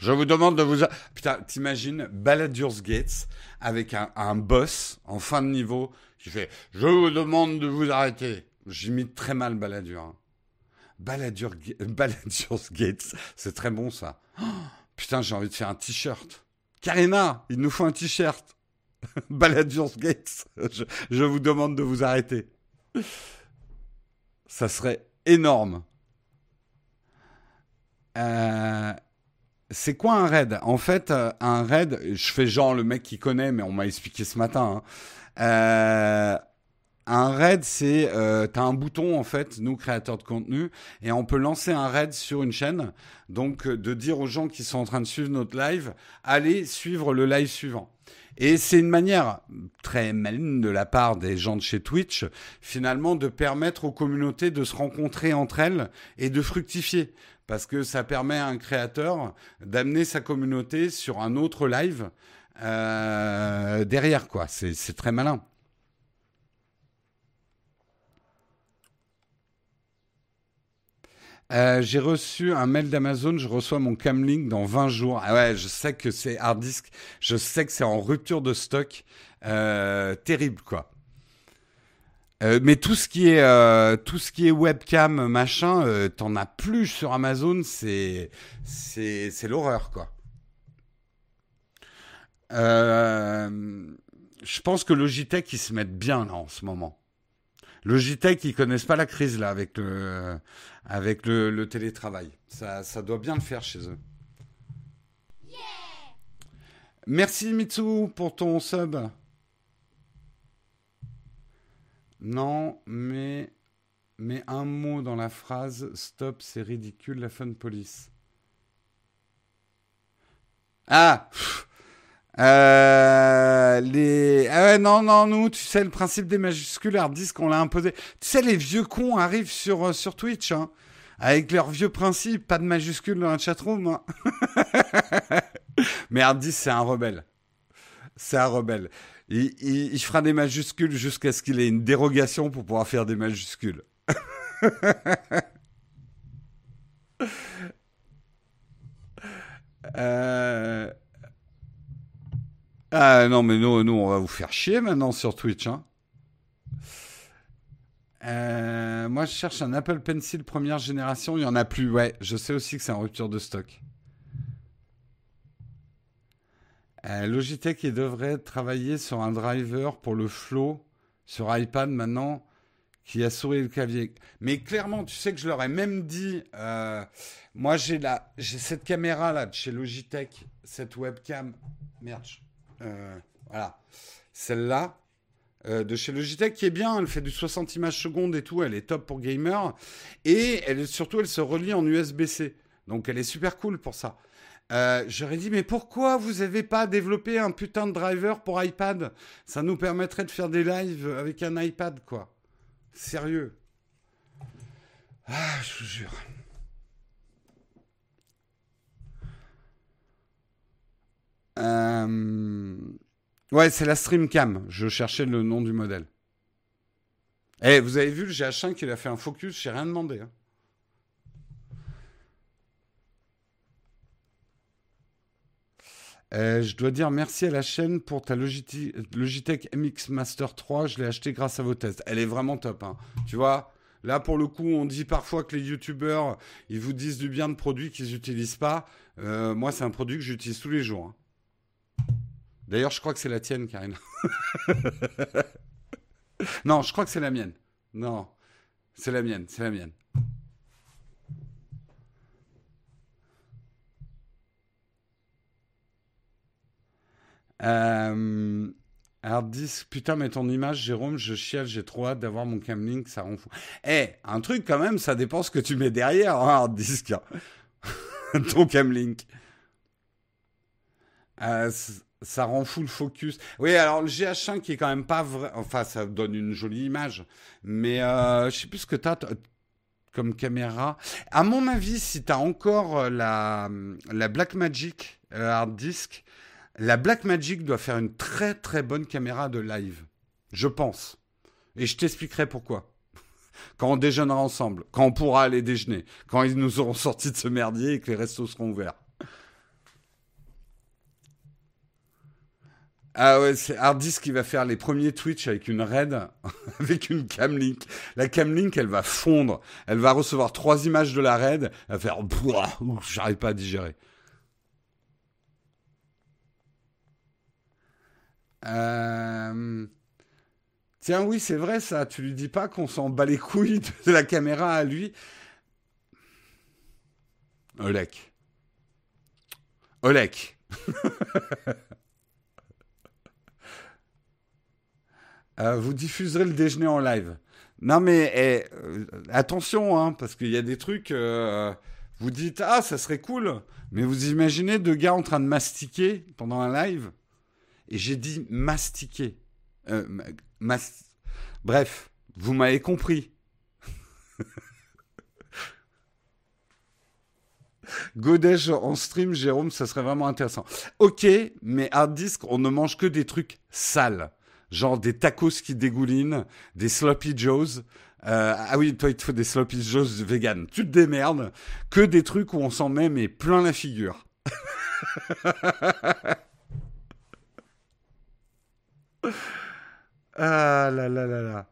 Speaker 1: Je vous demande de vous... Putain, t'imagines Baladur's Gates avec un, boss en fin de niveau qui fait « Je vous demande de vous arrêter ». J'imite très mal Baladur. Baladur, Gates, c'est très bon ça. putain, j'ai envie de faire un t-shirt. Karina, il nous faut un t-shirt. Baladur's Gates, je vous demande de vous arrêter. Ça serait énorme. Euh, c'est quoi un raid? En fait, euh, un raid, je fais genre le mec qui connaît, mais on m'a expliqué ce matin. Hein. Euh, un raid, c'est t'as un bouton en fait, nous créateurs de contenu, et on peut lancer un raid sur une chaîne. Donc de dire aux gens qui sont en train de suivre notre live, allez suivre le live suivant. Et c'est une manière très maligne de la part des gens de chez Twitch, finalement, de permettre aux communautés de se rencontrer entre elles et de fructifier. Parce que ça permet à un créateur d'amener sa communauté sur un autre live euh, derrière, quoi. C'est très malin. Euh, j'ai reçu un mail d'Amazon, je reçois mon Camlink dans 20 jours. Ah ouais, je sais que c'est hard disk, je sais que c'est en rupture de stock. Euh, terrible, quoi. Euh, mais tout ce qui est tout ce qui est webcam machin, t'en as plus sur Amazon, c'est c'est c'est l'horreur quoi. je pense que Logitech ils se mettent bien là en ce moment. Logitech ils connaissent pas la crise là avec le avec le, télétravail. Ça, ça, doit bien le faire chez eux. Merci Mitsu pour ton sub. Non, mais, mais un mot dans la phrase Stop, c'est ridicule, la fun police. Ah euh, les... Ah ouais, non, non, nous, tu sais, le principe des majuscules hard disk, on l'a imposé. Tu sais, les vieux cons arrivent sur, euh, sur Twitch, hein, avec leurs vieux principes, pas de majuscules dans la chatroom. Hein. Mais hard disk, c'est un rebelle. C'est un rebelle. Il, fera des majuscules jusqu'à ce qu'il ait une dérogation pour pouvoir faire des majuscules. euh... Ah non, mais nous, nous, on va vous faire chier maintenant sur Twitch. Hein. Euh, moi, je cherche un Apple Pencil première génération. Il n'y en a plus. Ouais, je sais aussi que c'est en rupture de stock. Euh, Logitech il devrait travailler sur un driver pour le flow sur iPad maintenant qui a souris le clavier. Mais clairement, tu sais que je leur ai même dit, euh, moi j'ai j'ai cette caméra là de chez Logitech, cette webcam. Merde, euh, voilà. Celle-là, de chez Logitech, qui est bien. Elle fait du 60 images secondes et tout. Elle est top pour gamer. Et elle, surtout, elle se relie en USB-C. Donc, elle est super cool pour ça. Euh, j'aurais dit, mais pourquoi vous n'avez pas développé un putain de driver pour iPad? Ça nous permettrait de faire des lives avec un iPad, quoi. Sérieux. Ah, je vous jure. Euh, ouais, c'est la Streamcam. Je cherchais le nom du modèle. Eh, vous avez vu le GH5 qu'il a fait un focus, j'ai rien demandé. Hein. Euh, je dois dire merci à la chaîne pour ta Logitech, MX Master 3. Je l'ai acheté grâce à vos tests. Elle est vraiment top. Hein. Tu vois, là pour le coup, on dit parfois que les youtubeurs, ils vous disent du bien de produits qu'ils n'utilisent pas. Euh, moi, c'est un produit que j'utilise tous les jours. Hein. D'ailleurs, je crois que c'est la tienne, Karine. non, je crois que c'est la mienne. Non, c'est la mienne, c'est la mienne. Euh, hard disk, putain, mais ton image, Jérôme, je chiale, j'ai trop hâte d'avoir mon camlink, ça rend fou. Eh, un truc quand même, ça dépend ce que tu mets derrière, hein, hard disk. ton camlink. Euh, ça rend fou le focus. Oui, alors le GH5 qui est quand même pas vrai. Enfin, ça donne une jolie image. Mais euh, je sais plus ce que tu as comme caméra. À mon avis, si tu as encore euh, la, la Blackmagic euh, hard disk, la Blackmagic doit faire une très très bonne caméra de live. Je pense. Et je t'expliquerai pourquoi. Quand on déjeunera ensemble, quand on pourra aller déjeuner, quand ils nous auront sorti de ce merdier et que les restos seront ouverts. Ah ouais, c'est Harddisk qui va faire les premiers Twitch avec une raid, avec une camlink. La camlink, elle va fondre. Elle va recevoir trois images de la raid. Elle va faire, j'arrive pas à digérer. Euh, tiens, oui, c'est vrai ça. Tu lui dis pas qu'on s'en bat les couilles de la caméra à lui. Olek. Olek. Euh, vous diffuserez le déjeuner en live. Non mais eh, euh, attention, hein, parce qu'il y a des trucs. Vous dites ah ça serait cool, mais vous imaginez deux gars en train de mastiquer pendant un live? Et j'ai dit mastiquer. Bref, vous m'avez compris. Godej en stream, Jérôme, ça serait vraiment intéressant. Ok, mais hard disk, on ne mange que des trucs sales. Genre des tacos qui dégoulinent, des sloppy joes. Euh, ah oui, toi, il te faut des sloppy joes vegan. Tu te démerdes. Que des trucs où on s'en met, mais plein la figure. ah là là là là.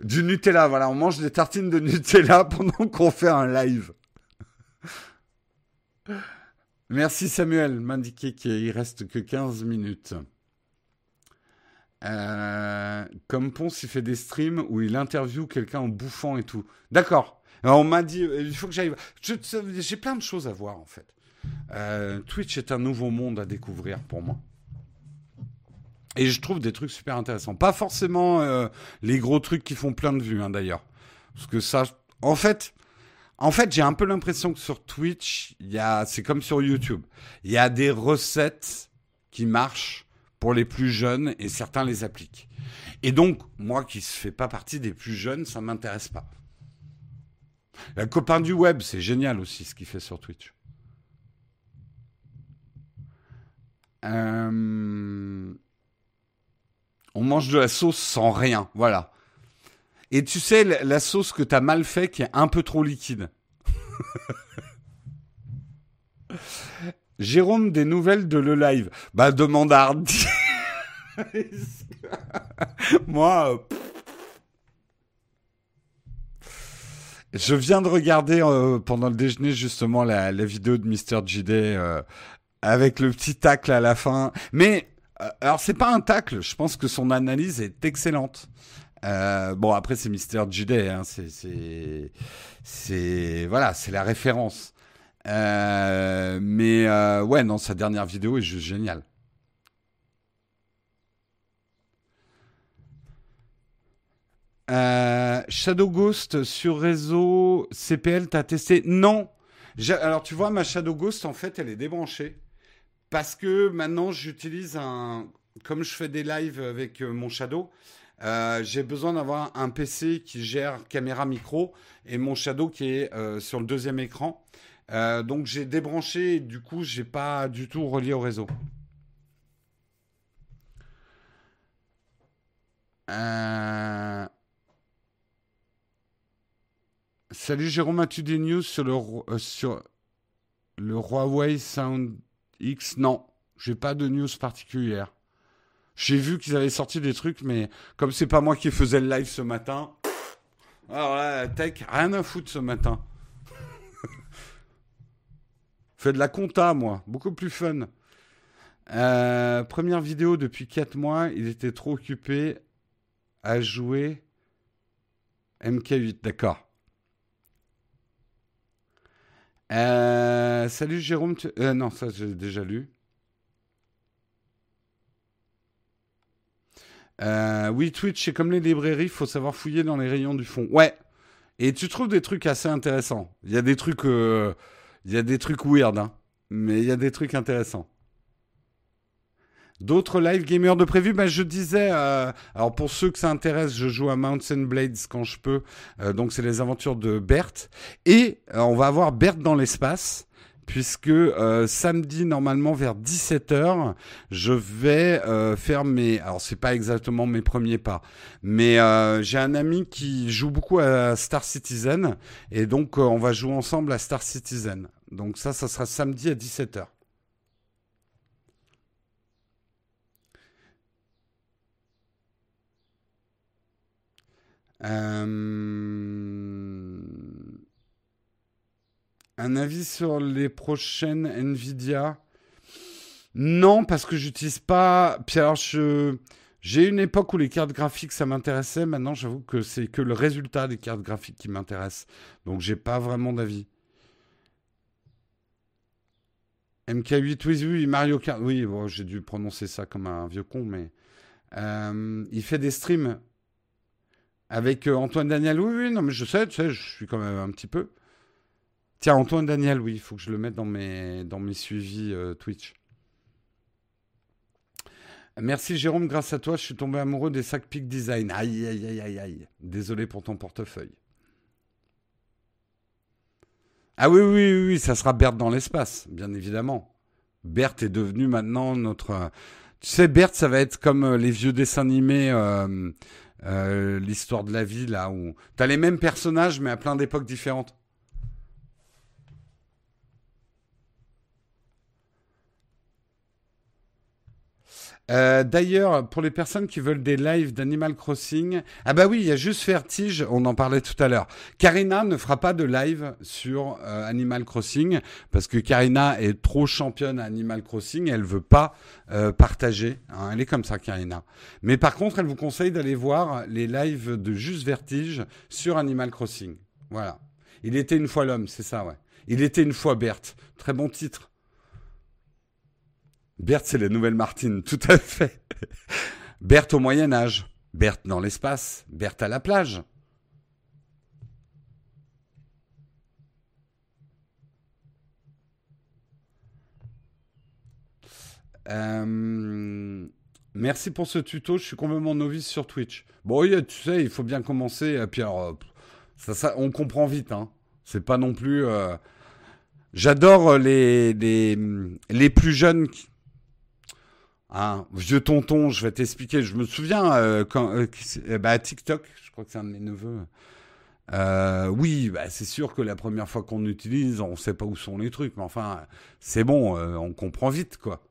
Speaker 1: Du Nutella, voilà, on mange des tartines de Nutella pendant qu'on fait un live. Merci Samuel, m'indiquer qu'il reste que 15 minutes. Euh, comme Ponce, il fait des streams où il interviewe quelqu'un en bouffant et tout. D'accord. On m'a dit, il faut que j'aille. J'ai plein de choses à voir en fait. Euh, Twitch est un nouveau monde à découvrir pour moi. Et je trouve des trucs super intéressants. Pas forcément euh, les gros trucs qui font plein de vues, hein, d'ailleurs. Parce que ça, en fait, en fait, j'ai un peu l'impression que sur Twitch, il y a, c'est comme sur YouTube. Il y a des recettes qui marchent pour les plus jeunes et certains les appliquent. Et donc, moi qui ne fais pas partie des plus jeunes, ça m'intéresse pas. La copain du web, c'est génial aussi ce qu'il fait sur Twitch. Euh... On mange de la sauce sans rien, voilà. Et tu sais, la sauce que t'as mal fait qui est un peu trop liquide. Jérôme, des nouvelles de le live. Bah, demande à. Moi, euh, je viens de regarder euh, pendant le déjeuner justement la, vidéo de Mr. JD avec le petit tacle à la fin. Mais euh, alors c'est pas un tacle, je pense que son analyse est excellente. Euh, bon après c'est Mister Juday, hein, c'est voilà c'est la référence. Euh, mais ouais non sa dernière vidéo est juste géniale. Shadow Ghost sur réseau CPL, t'as testé? Non. Alors tu vois ma Shadow Ghost en fait elle est débranchée. Parce que maintenant, j'utilise un. Comme je fais des lives avec euh, mon Shadow, euh, j'ai besoin d'avoir un PC qui gère caméra micro et mon Shadow qui est euh, sur le deuxième écran. donc j'ai débranché et du coup, j'ai pas du tout relié au réseau. Salut Jérôme, as-tu des news sur le, sur le Huawei Sound X, non. J'ai pas de news particulière. J'ai vu qu'ils avaient sorti des trucs, mais comme c'est pas moi qui faisais le live ce matin, alors là, tech, rien à foutre ce matin. Fais de la compta, moi, beaucoup plus fun. Euh, première vidéo depuis 4 mois, il était trop occupé à jouer MK8, d'accord. Euh, salut Jérôme. Euh, non, ça j'ai déjà lu. Euh, oui, Twitch, c'est comme les librairies, faut savoir fouiller dans les rayons du fond. Ouais. Et tu trouves des trucs assez intéressants. Il y a des trucs, il y a des trucs weird, hein, mais il y a des trucs intéressants. D'autres live gamers de prévu bah, Je disais, euh, alors pour ceux que ça intéresse, je joue à Mountain Blades quand je peux. Euh, donc c'est les aventures de Berthe. Et euh, on va avoir Berthe dans l'espace. Puisque samedi, normalement vers 17h, je vais faire mes... Alors c'est pas exactement mes premiers pas. Mais j'ai un ami qui joue beaucoup à Star Citizen. Et donc on va jouer ensemble à Star Citizen. Donc ça, ça sera samedi à 17h. Euh, un avis sur les prochaines Nvidia? Non, parce que j'utilise pas. Puis alors. J'ai une époque où les cartes graphiques ça m'intéressait. Maintenant, j'avoue que c'est que le résultat des cartes graphiques qui m'intéresse. Donc, j'ai pas vraiment d'avis. MK8, oui, oui, Mario Kart. Oui, bon, j'ai dû prononcer ça comme un vieux con, mais. Euh, il fait des streams avec euh, Antoine Daniel. Oui, oui, non, mais je sais, tu sais, je suis quand même un petit peu. Tiens, Antoine Daniel, oui, il faut que je le mette dans mes, dans mes suivis euh, Twitch. Merci Jérôme, grâce à toi, je suis tombé amoureux des sacs Peak Design. Aïe, aïe, aïe, aïe, aïe. Désolé pour ton portefeuille. Ah oui, oui, oui, oui, ça sera Berthe dans l'espace, bien évidemment. Berthe est devenue maintenant notre... Tu sais, Berthe, ça va être comme euh, les vieux dessins animés, l'histoire de la vie, là, où t'as les mêmes personnages, mais à plein d'époques différentes. Euh, d'ailleurs, pour les personnes qui veulent des lives d'Animal Crossing, ah bah oui, il y a juste Vertige, on en parlait tout à l'heure. Karina ne fera pas de live sur euh, Animal Crossing parce que Karina est trop championne à Animal Crossing, elle veut pas euh, partager. Hein, elle est comme ça, Karina. Mais par contre, elle vous conseille d'aller voir les lives de Juste Vertige sur Animal Crossing. Voilà. Il était une fois l'homme, c'est ça, ouais. Il était une fois Berthe. Très bon titre. Berthe, c'est la nouvelle Martine, tout à fait. Berthe au Moyen Âge, Berthe dans l'espace, Berthe à la plage. Euh, merci pour ce tuto, je suis complètement novice sur Twitch. Bon, oui, tu sais, il faut bien commencer. Et puis alors, on comprend vite. Hein. C'est pas non plus. Euh, j'adore les, les, les plus jeunes ah, vieux tonton, je vais t'expliquer. Je me souviens euh, quand euh, euh, bah, TikTok, je crois que c'est un de mes neveux. oui, bah, c'est sûr que la première fois qu'on utilise, on sait pas où sont les trucs, mais enfin, c'est bon, on comprend vite, quoi.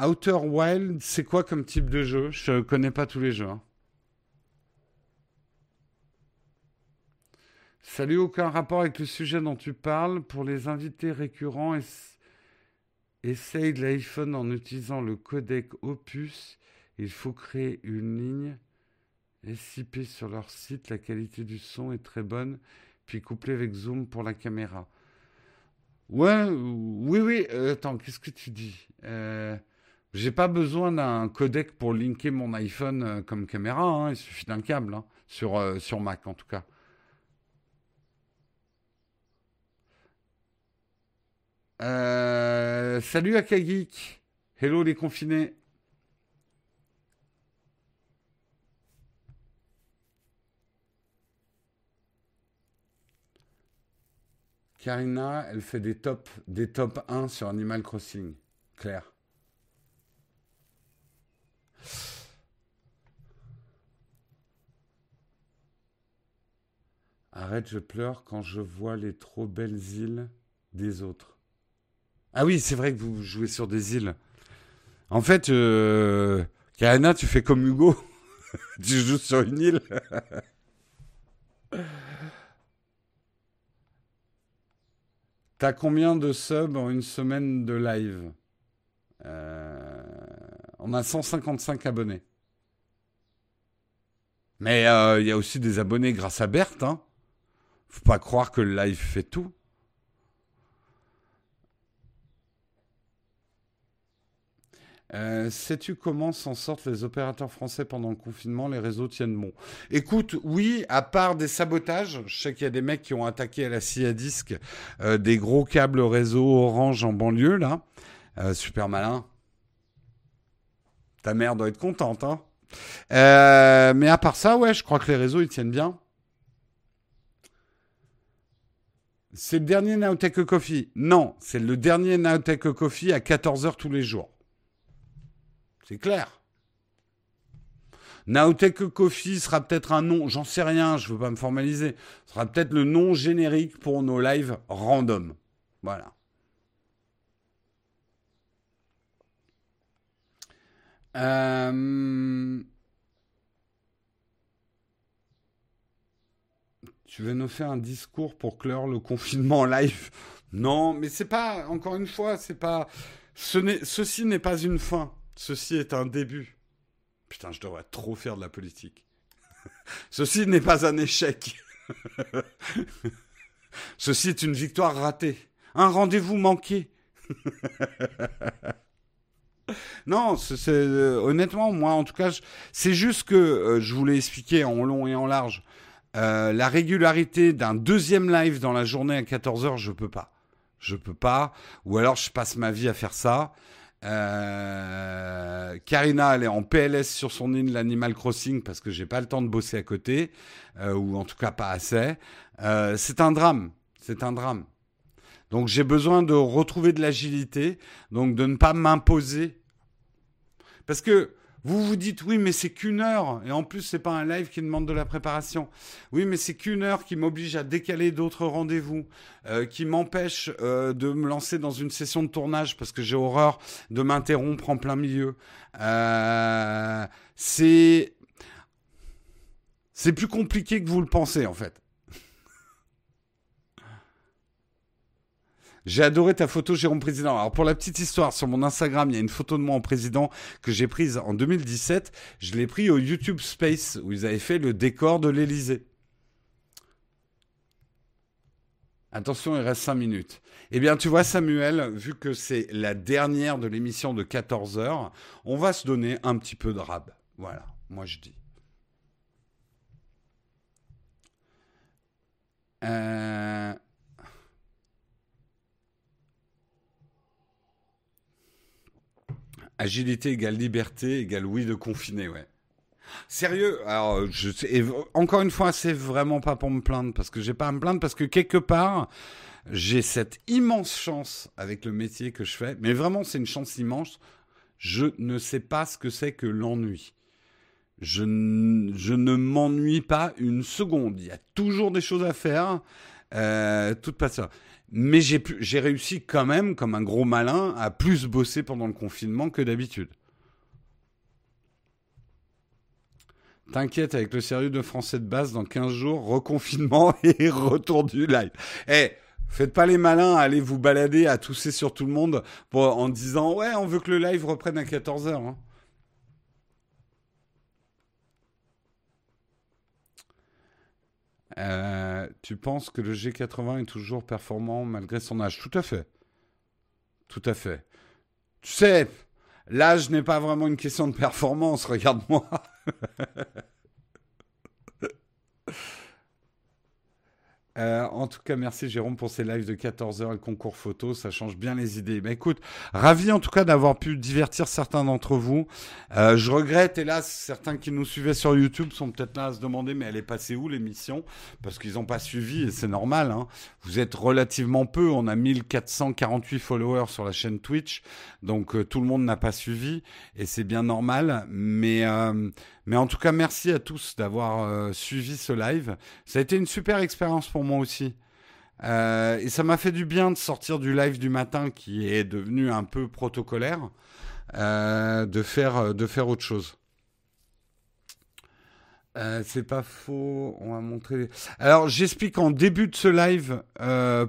Speaker 1: Outer Wild, c'est quoi comme type de jeu? Je connais pas tous les jeux. Hein. Salut, aucun rapport avec le sujet dont tu parles. Pour les invités récurrents, essaye l'iPhone en utilisant le codec Opus. Il faut créer une ligne SIP sur leur site. La qualité du son est très bonne. Puis coupler avec Zoom pour la caméra. Ouais, oui, oui. Euh, attends, qu'est-ce que tu dis? Euh, J'ai pas besoin d'un codec pour linker mon iPhone euh, comme caméra. Hein. Il suffit d'un câble, hein. euh, sur Mac en tout cas. Euh, salut Akagik. Hello les confinés. Karina, elle fait des top, des top 1 sur Animal Crossing. Claire. Arrête, je pleure quand je vois les trop belles îles des autres. Ah oui, c'est vrai que vous jouez sur des îles. En fait, euh, Karina, tu fais comme Hugo. tu joues sur une île. T'as combien de subs en une semaine de live? Euh, On a 155 abonnés. Mais euh, il y a aussi des abonnés grâce à Berthe. Hein. Faut pas croire que le live fait tout. Euh, sais-tu comment s'en sortent les opérateurs français pendant le confinement? Les réseaux tiennent bon. Écoute, oui, à part des sabotages, je sais qu'il y a des mecs qui ont attaqué à la scie à disque euh, des gros câbles réseau orange en banlieue, là. Euh, super malin. Ta mère doit être contente, hein. mais à part ça, ouais, je crois que les réseaux, ils tiennent bien. C'est le dernier Nowtech Coffee? Non, c'est le dernier Nowtech Coffee à 14h tous les jours. C'est clair. Naotech Coffee sera peut-être un nom, j'en sais rien, je ne veux pas me formaliser. Sera peut-être le nom générique pour nos lives random. Voilà. Euh, tu veux nous faire un discours pour clore le confinement live? Non, mais c'est pas, encore une fois, c'est pas. Ce ceci n'est pas une fin. Ceci est un début. Putain, je devrais trop faire de la politique. Ceci n'est pas un échec. Ceci est une victoire ratée. Un rendez-vous manqué. non, euh, honnêtement, moi en tout cas, c'est juste que euh, je voulais expliquer en long et en large. Euh, la régularité d'un deuxième live dans la journée à 14h, je peux pas. Je peux pas. Ou alors je passe ma vie à faire ça. Karina, elle est en PLS sur son île l'Animal Crossing parce que j'ai pas le temps de bosser à côté, ou en tout cas pas assez. c'est un drame. C'est un drame. Donc j'ai besoin de retrouver de l'agilité, donc de ne pas m'imposer. Parce que vous vous dites oui, mais c'est qu'une heure, et en plus c'est pas un live qui demande de la préparation. Oui, mais c'est qu'une heure qui m'oblige à décaler d'autres rendez-vous, euh, qui m'empêche euh, de me lancer dans une session de tournage parce que j'ai horreur de m'interrompre en plein milieu. Euh, c'est c'est plus compliqué que vous le pensez en fait. J'ai adoré ta photo, Jérôme Président. Alors, pour la petite histoire, sur mon Instagram, il y a une photo de moi en président que j'ai prise en 2017. Je l'ai pris au YouTube Space, où ils avaient fait le décor de l'Elysée. Attention, il reste 5 minutes. Eh bien, tu vois, Samuel, vu que c'est la dernière de l'émission de 14 heures, on va se donner un petit peu de rab. Voilà, moi je dis. Euh... Agilité égale liberté égale oui de confiner, ouais. Sérieux, alors je encore une fois, c'est vraiment pas pour me plaindre parce que j'ai pas à me plaindre parce que quelque part j'ai cette immense chance avec le métier que je fais, mais vraiment c'est une chance immense. Je ne sais pas ce que c'est que l'ennui. Je, je, ne m'ennuie pas une seconde. Il y a toujours des choses à faire. Euh, toute ça. Mais j'ai réussi quand même, comme un gros malin, à plus bosser pendant le confinement que d'habitude. T'inquiète, avec le sérieux de français de base, dans 15 jours, reconfinement et retour du live. Eh, faites pas les malins, allez vous balader à tousser sur tout le monde en disant ouais, on veut que le live reprenne à 14h. Hein. Euh, tu penses que le G80 est toujours performant malgré son âge? Tout à fait. Tout à fait. Tu sais, l'âge n'est pas vraiment une question de performance, regarde-moi. Euh, en tout cas, merci Jérôme pour ces lives de 14 heures et le concours photo, ça change bien les idées. Mais écoute, ravi en tout cas d'avoir pu divertir certains d'entre vous. Euh, je regrette, hélas, certains qui nous suivaient sur YouTube sont peut-être là à se demander, mais elle est passée où l'émission? Parce qu'ils n'ont pas suivi et c'est normal. Hein. Vous êtes relativement peu, on a 1448 followers sur la chaîne Twitch, donc euh, tout le monde n'a pas suivi et c'est bien normal. Mais mais en tout cas, merci à tous d'avoir euh, suivi ce live. Ça a été une super expérience pour moi aussi. Euh, et ça m'a fait du bien de sortir du live du matin qui est devenu un peu protocolaire, euh, de, faire, de faire autre chose. c'est pas faux, on va montrer. Alors j'explique en début de ce live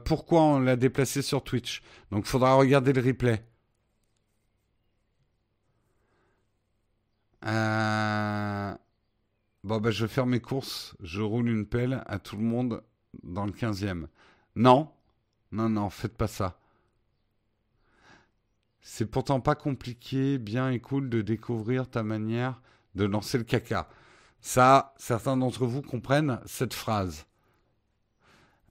Speaker 1: pourquoi on l'a déplacé sur Twitch. Donc il faudra regarder le replay. Euh... Bon, ben, je vais mes courses. Je roule une pelle à tout le monde dans le 15e. Non, non, non, faites pas ça. C'est pourtant pas compliqué, bien et cool de découvrir ta manière de lancer le caca. Ça, certains d'entre vous comprennent cette phrase.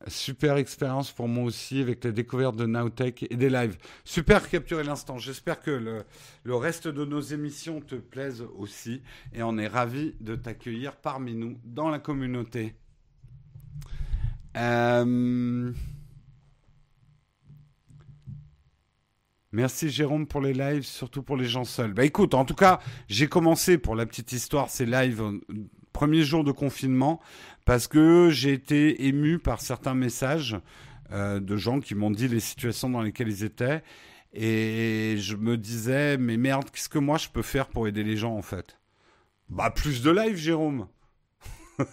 Speaker 1: Super expérience pour moi aussi avec la découverte de Nowtech et des lives. Super capturé l'instant. J'espère que le, reste de nos émissions te plaisent aussi et on est ravis de t'accueillir parmi nous dans la communauté. Euh, merci Jérôme pour les lives, surtout pour les gens seuls. Bah écoute, en tout cas, j'ai commencé pour la petite histoire ces lives premier jour de confinement parce que j'ai été ému par certains messages euh, de gens qui m'ont dit les situations dans lesquelles ils étaient. Et je me disais, mais merde, qu'est-ce que moi je peux faire pour aider les gens en fait? Bah, plus de live, Jérôme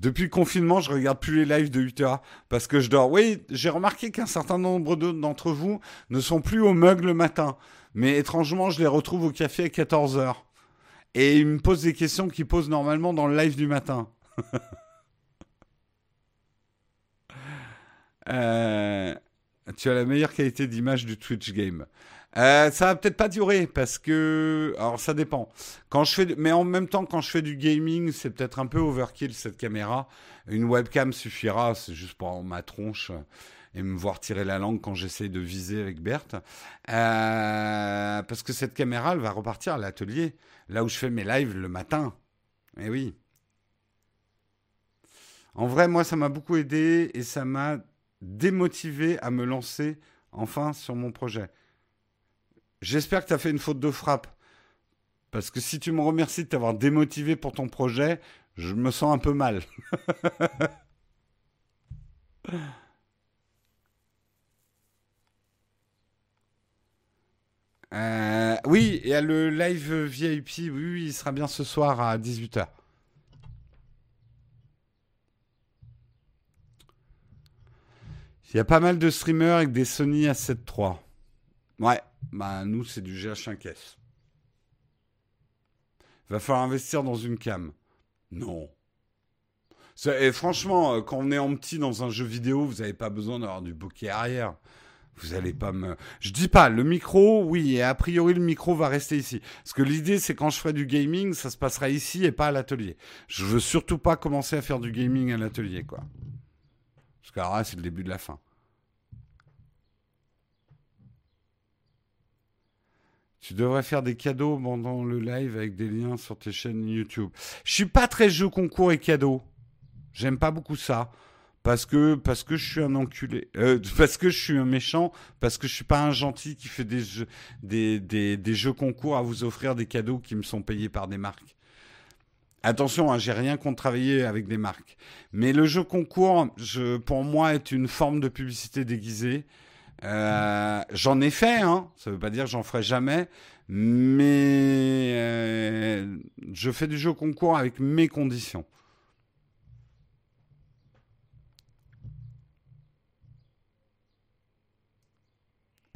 Speaker 1: Depuis le confinement, je regarde plus les lives de 8 heures parce que je dors. Oui, j'ai remarqué qu'un certain nombre d'entre vous ne sont plus au mug le matin. Mais étrangement, je les retrouve au café à 14 heures. Et ils me posent des questions qu'ils posent normalement dans le live du matin. Euh, tu as la meilleure qualité d'image du Twitch game. Euh, ça va peut-être pas durer parce que, alors ça dépend. Quand je fais, mais en même temps, quand je fais du gaming, c'est peut-être un peu overkill cette caméra. Une webcam suffira, c'est juste pour ma tronche et me voir tirer la langue quand j'essaie de viser avec Berthe. Euh, parce que cette caméra, elle va repartir à l'atelier, là où je fais mes lives le matin. Eh oui. En vrai, moi, ça m'a beaucoup aidé et ça m'a démotivé à me lancer enfin sur mon projet. J'espère que tu as fait une faute de frappe. Parce que si tu me remercies de t'avoir démotivé pour ton projet, je me sens un peu mal. Euh, oui, il y a le live VIP, oui, il sera bien ce soir à 18h. Il y a pas mal de streamers avec des Sony A7 III. Ouais, bah nous c'est du GH5S. Va falloir investir dans une cam. Non. Et franchement, euh, quand on est en petit dans un jeu vidéo, vous n'avez pas besoin d'avoir du bokeh arrière. Vous allez pas me. Je dis pas, le micro, oui, et a priori le micro va rester ici. Parce que l'idée, c'est quand je ferai du gaming, ça se passera ici et pas à l'atelier. Je veux surtout pas commencer à faire du gaming à l'atelier, quoi. Parce que là, c'est le début de la fin. Tu devrais faire des cadeaux pendant le live avec des liens sur tes chaînes YouTube. Je suis pas très jeu concours et cadeaux. J'aime pas beaucoup ça. Parce que, parce que je suis un enculé. Euh, parce que je suis un méchant. Parce que je suis pas un gentil qui fait des jeux, des, des, jeux concours à vous offrir des cadeaux qui me sont payés par des marques. Attention, hein, j'ai rien contre travailler avec des marques. Mais le jeu concours, pour moi, est une forme de publicité déguisée. Euh, j'en ai fait, hein. ça veut pas dire que j'en ferai jamais, mais euh, je fais du jeu concours avec mes conditions.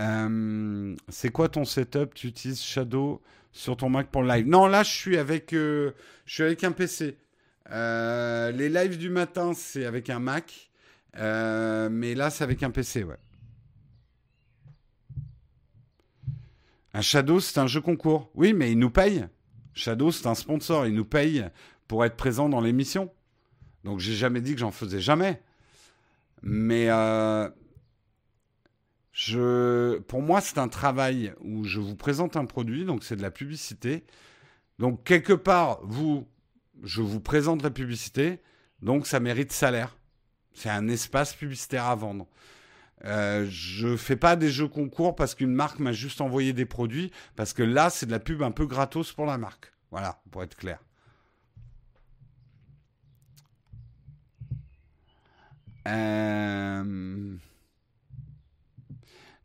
Speaker 1: Euh, c'est quoi ton setup? Tu utilises Shadow sur ton Mac pour le live? Non, là je suis avec, je suis avec un PC. les lives du matin c'est avec un Mac, mais là c'est avec un PC, ouais. Un Shadow, c'est un jeu concours. Oui, mais il nous paye. Shadow, c'est un sponsor. Il nous paye pour être présent dans l'émission. Donc, j'ai jamais dit que j'en faisais jamais. Mais euh, pour moi, c'est un travail où je vous présente un produit, donc c'est de la publicité. Donc, quelque part, vous, je vous présente la publicité, donc ça mérite salaire. C'est un espace publicitaire à vendre. Euh, je fais pas des jeux concours parce qu'une marque m'a juste envoyé des produits, parce que là, c'est de la pub un peu gratos pour la marque. Voilà, pour être clair. Euh,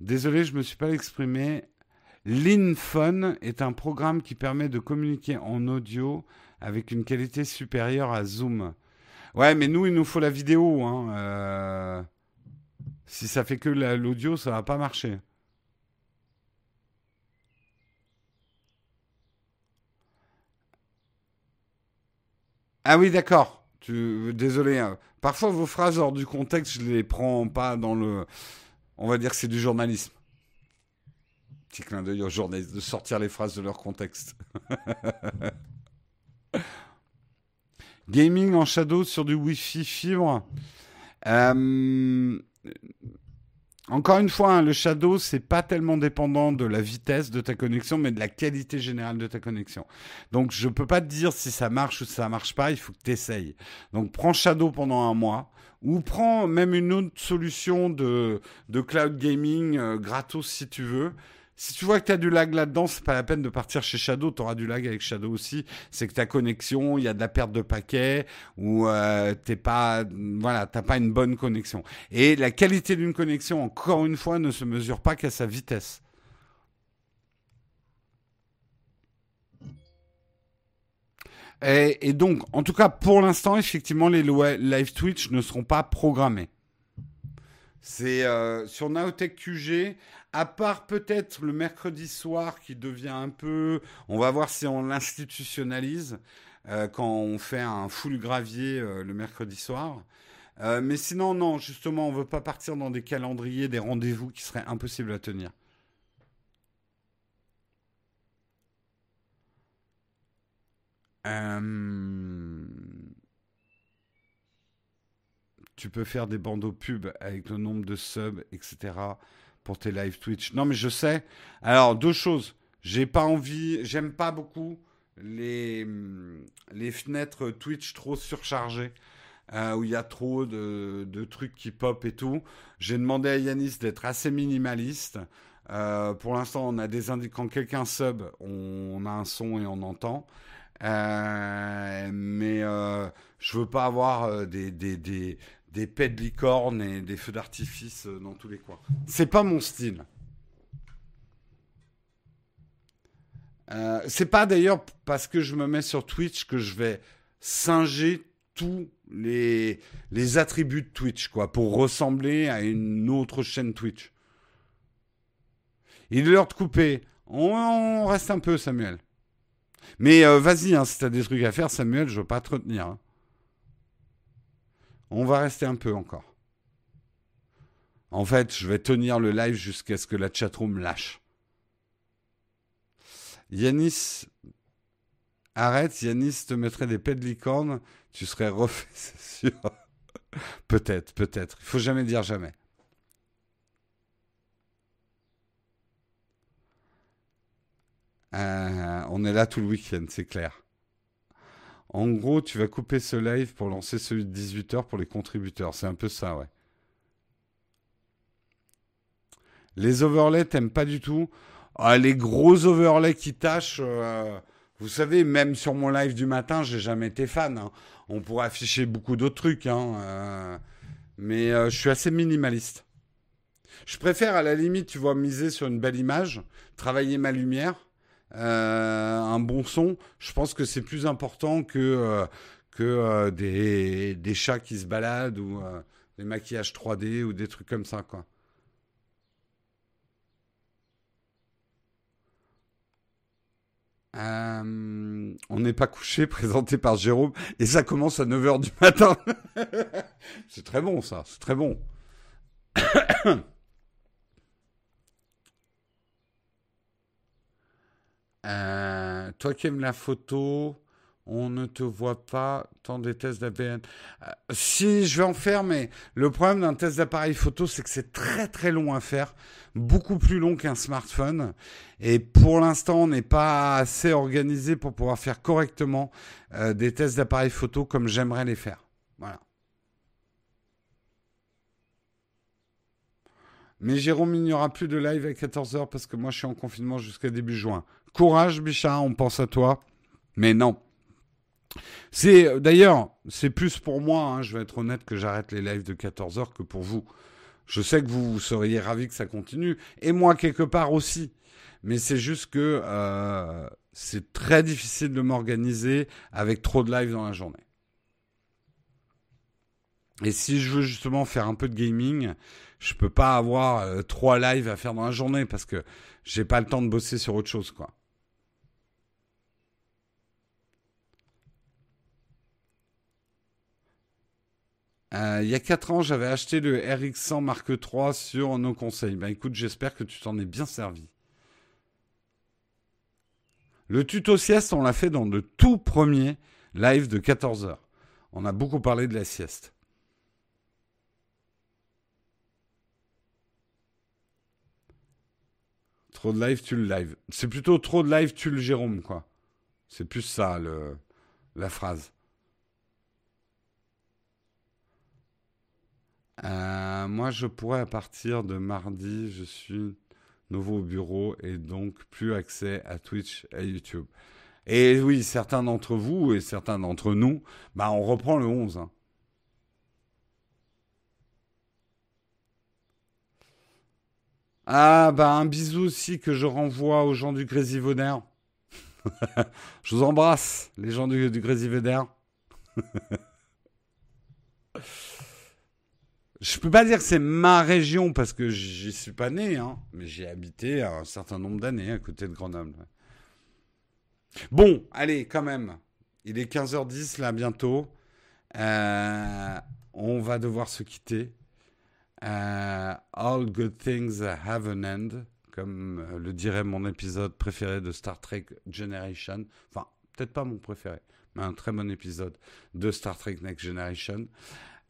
Speaker 1: désolé, je ne me suis pas exprimé. LinFun est un programme qui permet de communiquer en audio avec une qualité supérieure à Zoom. Ouais, mais nous, il nous faut la vidéo. Hein. Euh, si ça fait que l'audio, ça va pas marcher. Ah oui, d'accord. Désolé. Hein. Parfois, vos phrases hors du contexte, je les prends pas dans le. On va dire que c'est du journalisme. Petit clin d'œil aux journalistes de sortir les phrases de leur contexte. Gaming en shadow sur du Wi-Fi fibre. Euh, encore une fois, hein, le Shadow, c'est pas tellement dépendant de la vitesse de ta connexion, mais de la qualité générale de ta connexion. Donc, je peux pas te dire si ça marche ou si ça marche pas, il faut que tu essayes. Donc, prends Shadow pendant un mois, ou prends même une autre solution de, de cloud gaming euh, gratos si tu veux, si tu vois que tu as du lag là-dedans, c'est pas la peine de partir chez Shadow. Tu auras du lag avec Shadow aussi. C'est que ta connexion, il y a de la perte de paquets ou euh, t'es pas, voilà, t'as pas une bonne connexion. Et la qualité d'une connexion, encore une fois, ne se mesure pas qu'à sa vitesse. Et, donc, en tout cas, pour l'instant, effectivement, les live Twitch ne seront pas programmés. C'est euh, sur Naotech QG, à part peut-être le mercredi soir qui devient un peu. On va voir si on l'institutionnalise euh, quand on fait un full gravier euh, le mercredi soir. mais sinon, non, justement, on ne veut pas partir dans des calendriers, des rendez-vous qui seraient impossibles à tenir. Euh, tu peux faire des bandeaux pubs avec le nombre de subs, etc. pour tes live Twitch. Non, mais je sais. Alors, deux choses. J'ai pas envie, j'aime pas beaucoup les, les fenêtres Twitch trop surchargées. Euh, où il y a trop de, de, trucs qui pop et tout. J'ai demandé à Yanis d'être assez minimaliste. Euh, pour l'instant, on a des quand quelqu'un sub, on, a un son et on entend. Euh, mais euh, je veux pas avoir euh, des, des, des, des pets de licorne et des feux d'artifice dans tous les coins. C'est pas mon style. c'est pas d'ailleurs parce que je me mets sur Twitch que je vais singer tous les, les attributs de Twitch, quoi, pour ressembler à une autre chaîne Twitch. Il est l'heure de couper. on reste un peu, Samuel. Mais euh, vas-y, hein, si t'as des trucs à faire, Samuel, je veux pas te retenir. Hein. On va rester un peu encore. En fait, je vais tenir le live jusqu'à ce que la chatroom lâche. Yanis, arrête, Yanis te mettrait des pets de licorne, tu serais refait, c'est sûr. peut-être, peut-être. Il faut jamais dire jamais. Euh, on est là tout le week-end, c'est clair. En gros, tu vas couper ce live pour lancer celui de 18h pour les contributeurs. C'est un peu ça, ouais. Les overlays, t'aimes pas du tout? Ah, Les gros overlays qui tâchent, euh, vous savez, même sur mon live du matin, j'ai jamais été fan. Hein. On pourrait afficher beaucoup d'autres trucs, hein, euh, mais je suis assez minimaliste. Je préfère à la limite, tu vois, miser sur une belle image, travailler ma lumière, un bon son, je pense que c'est plus important que, euh, que euh, des, des, chats qui se baladent ou des maquillages 3D ou des trucs comme ça, quoi. on n'est pas couché, présenté par Jérôme, et ça commence à 9h du matin. c'est très bon, ça, c'est très bon. Euh, toi qui aimes la photo, on ne te voit pas tant des tests d'ABN. Euh, si, je vais en faire, mais le problème d'un test d'appareil photo, c'est que c'est très très long à faire, beaucoup plus long qu'un smartphone. Et pour l'instant, on n'est pas assez organisé pour pouvoir faire correctement euh, des tests d'appareil photo comme j'aimerais les faire. Voilà. Mais Jérôme, il n'y aura plus de live à 14h parce que moi je suis en confinement jusqu'à début juin. Courage, Bichard, on pense à toi. Mais non. C'est d'ailleurs, c'est plus pour moi, hein, je vais être honnête, que j'arrête les lives de 14h que pour vous. Je sais que vous, seriez ravis que ça continue, et moi quelque part aussi. Mais c'est juste que euh, c'est très difficile de m'organiser avec trop de lives dans la journée. Et si je veux justement faire un peu de gaming, je peux pas avoir euh, trois lives à faire dans la journée parce que j'ai pas le temps de bosser sur autre chose, quoi. Euh, il y a 4 ans, j'avais acheté le RX100 Mark III sur nos conseils. Ben écoute, j'espère que tu t'en es bien servi. Le tuto sieste, on l'a fait dans le tout premier live de 14 heures. On a beaucoup parlé de la sieste. Trop de live, tu le live. C'est plutôt trop de live, tu le Jérôme, quoi. C'est plus ça, le, la phrase. Euh, moi, je pourrais à partir de mardi, je suis nouveau au bureau et donc plus accès à Twitch et YouTube. Et oui, certains d'entre vous et certains d'entre nous, bah, on reprend le 11. Hein. Ah, bah, un bisou aussi que je renvoie aux gens du Grésivonnaire. Je vous embrasse, les gens du, du. Je peux pas dire que c'est ma région parce que j'y suis pas né, hein, mais j'ai habité un certain nombre d'années à côté de Grenoble. Bon, allez, quand même. Il est 15h10 là bientôt. Euh, on va devoir se quitter. Euh, all good things have an end, comme euh, le dirait mon épisode préféré de Star Trek Generation. Enfin, peut-être pas mon préféré, mais un très bon épisode de Star Trek Next Generation.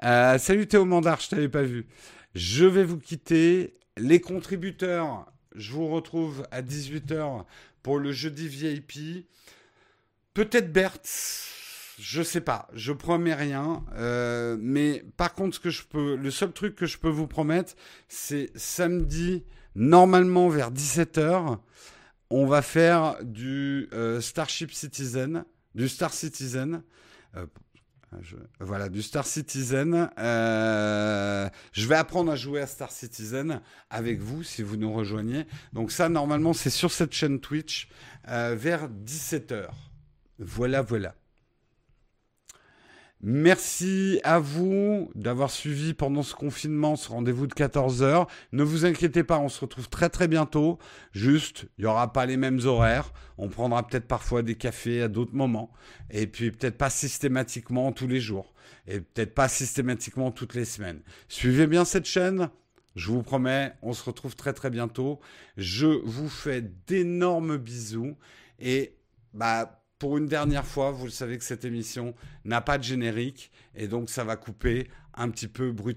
Speaker 1: Euh, salut Théo Mandar, je t'avais pas vu. Je vais vous quitter. Les contributeurs, je vous retrouve à 18h pour le jeudi VIP. Peut-être Berthe, je sais pas, je promets rien. Euh, mais par contre, ce que je peux, le seul truc que je peux vous promettre, c'est samedi, normalement vers 17h, on va faire du euh, Starship Citizen, du Star Citizen. Voilà, du Star Citizen. Euh, je vais apprendre à jouer à Star Citizen avec vous si vous nous rejoignez. Donc ça, normalement, c'est sur cette chaîne Twitch euh, vers 17h. Voilà, voilà. Merci à vous d'avoir suivi pendant ce confinement ce rendez-vous de 14 heures. Ne vous inquiétez pas, on se retrouve très très bientôt. Juste, il n'y aura pas les mêmes horaires. On prendra peut-être parfois des cafés à d'autres moments. Et puis peut-être pas systématiquement tous les jours. Et peut-être pas systématiquement toutes les semaines. Suivez bien cette chaîne. Je vous promets, on se retrouve très très bientôt. Je vous fais d'énormes bisous. Et bah pour une dernière fois, vous le savez que cette émission n'a pas de générique et donc ça va couper un petit peu brutalement.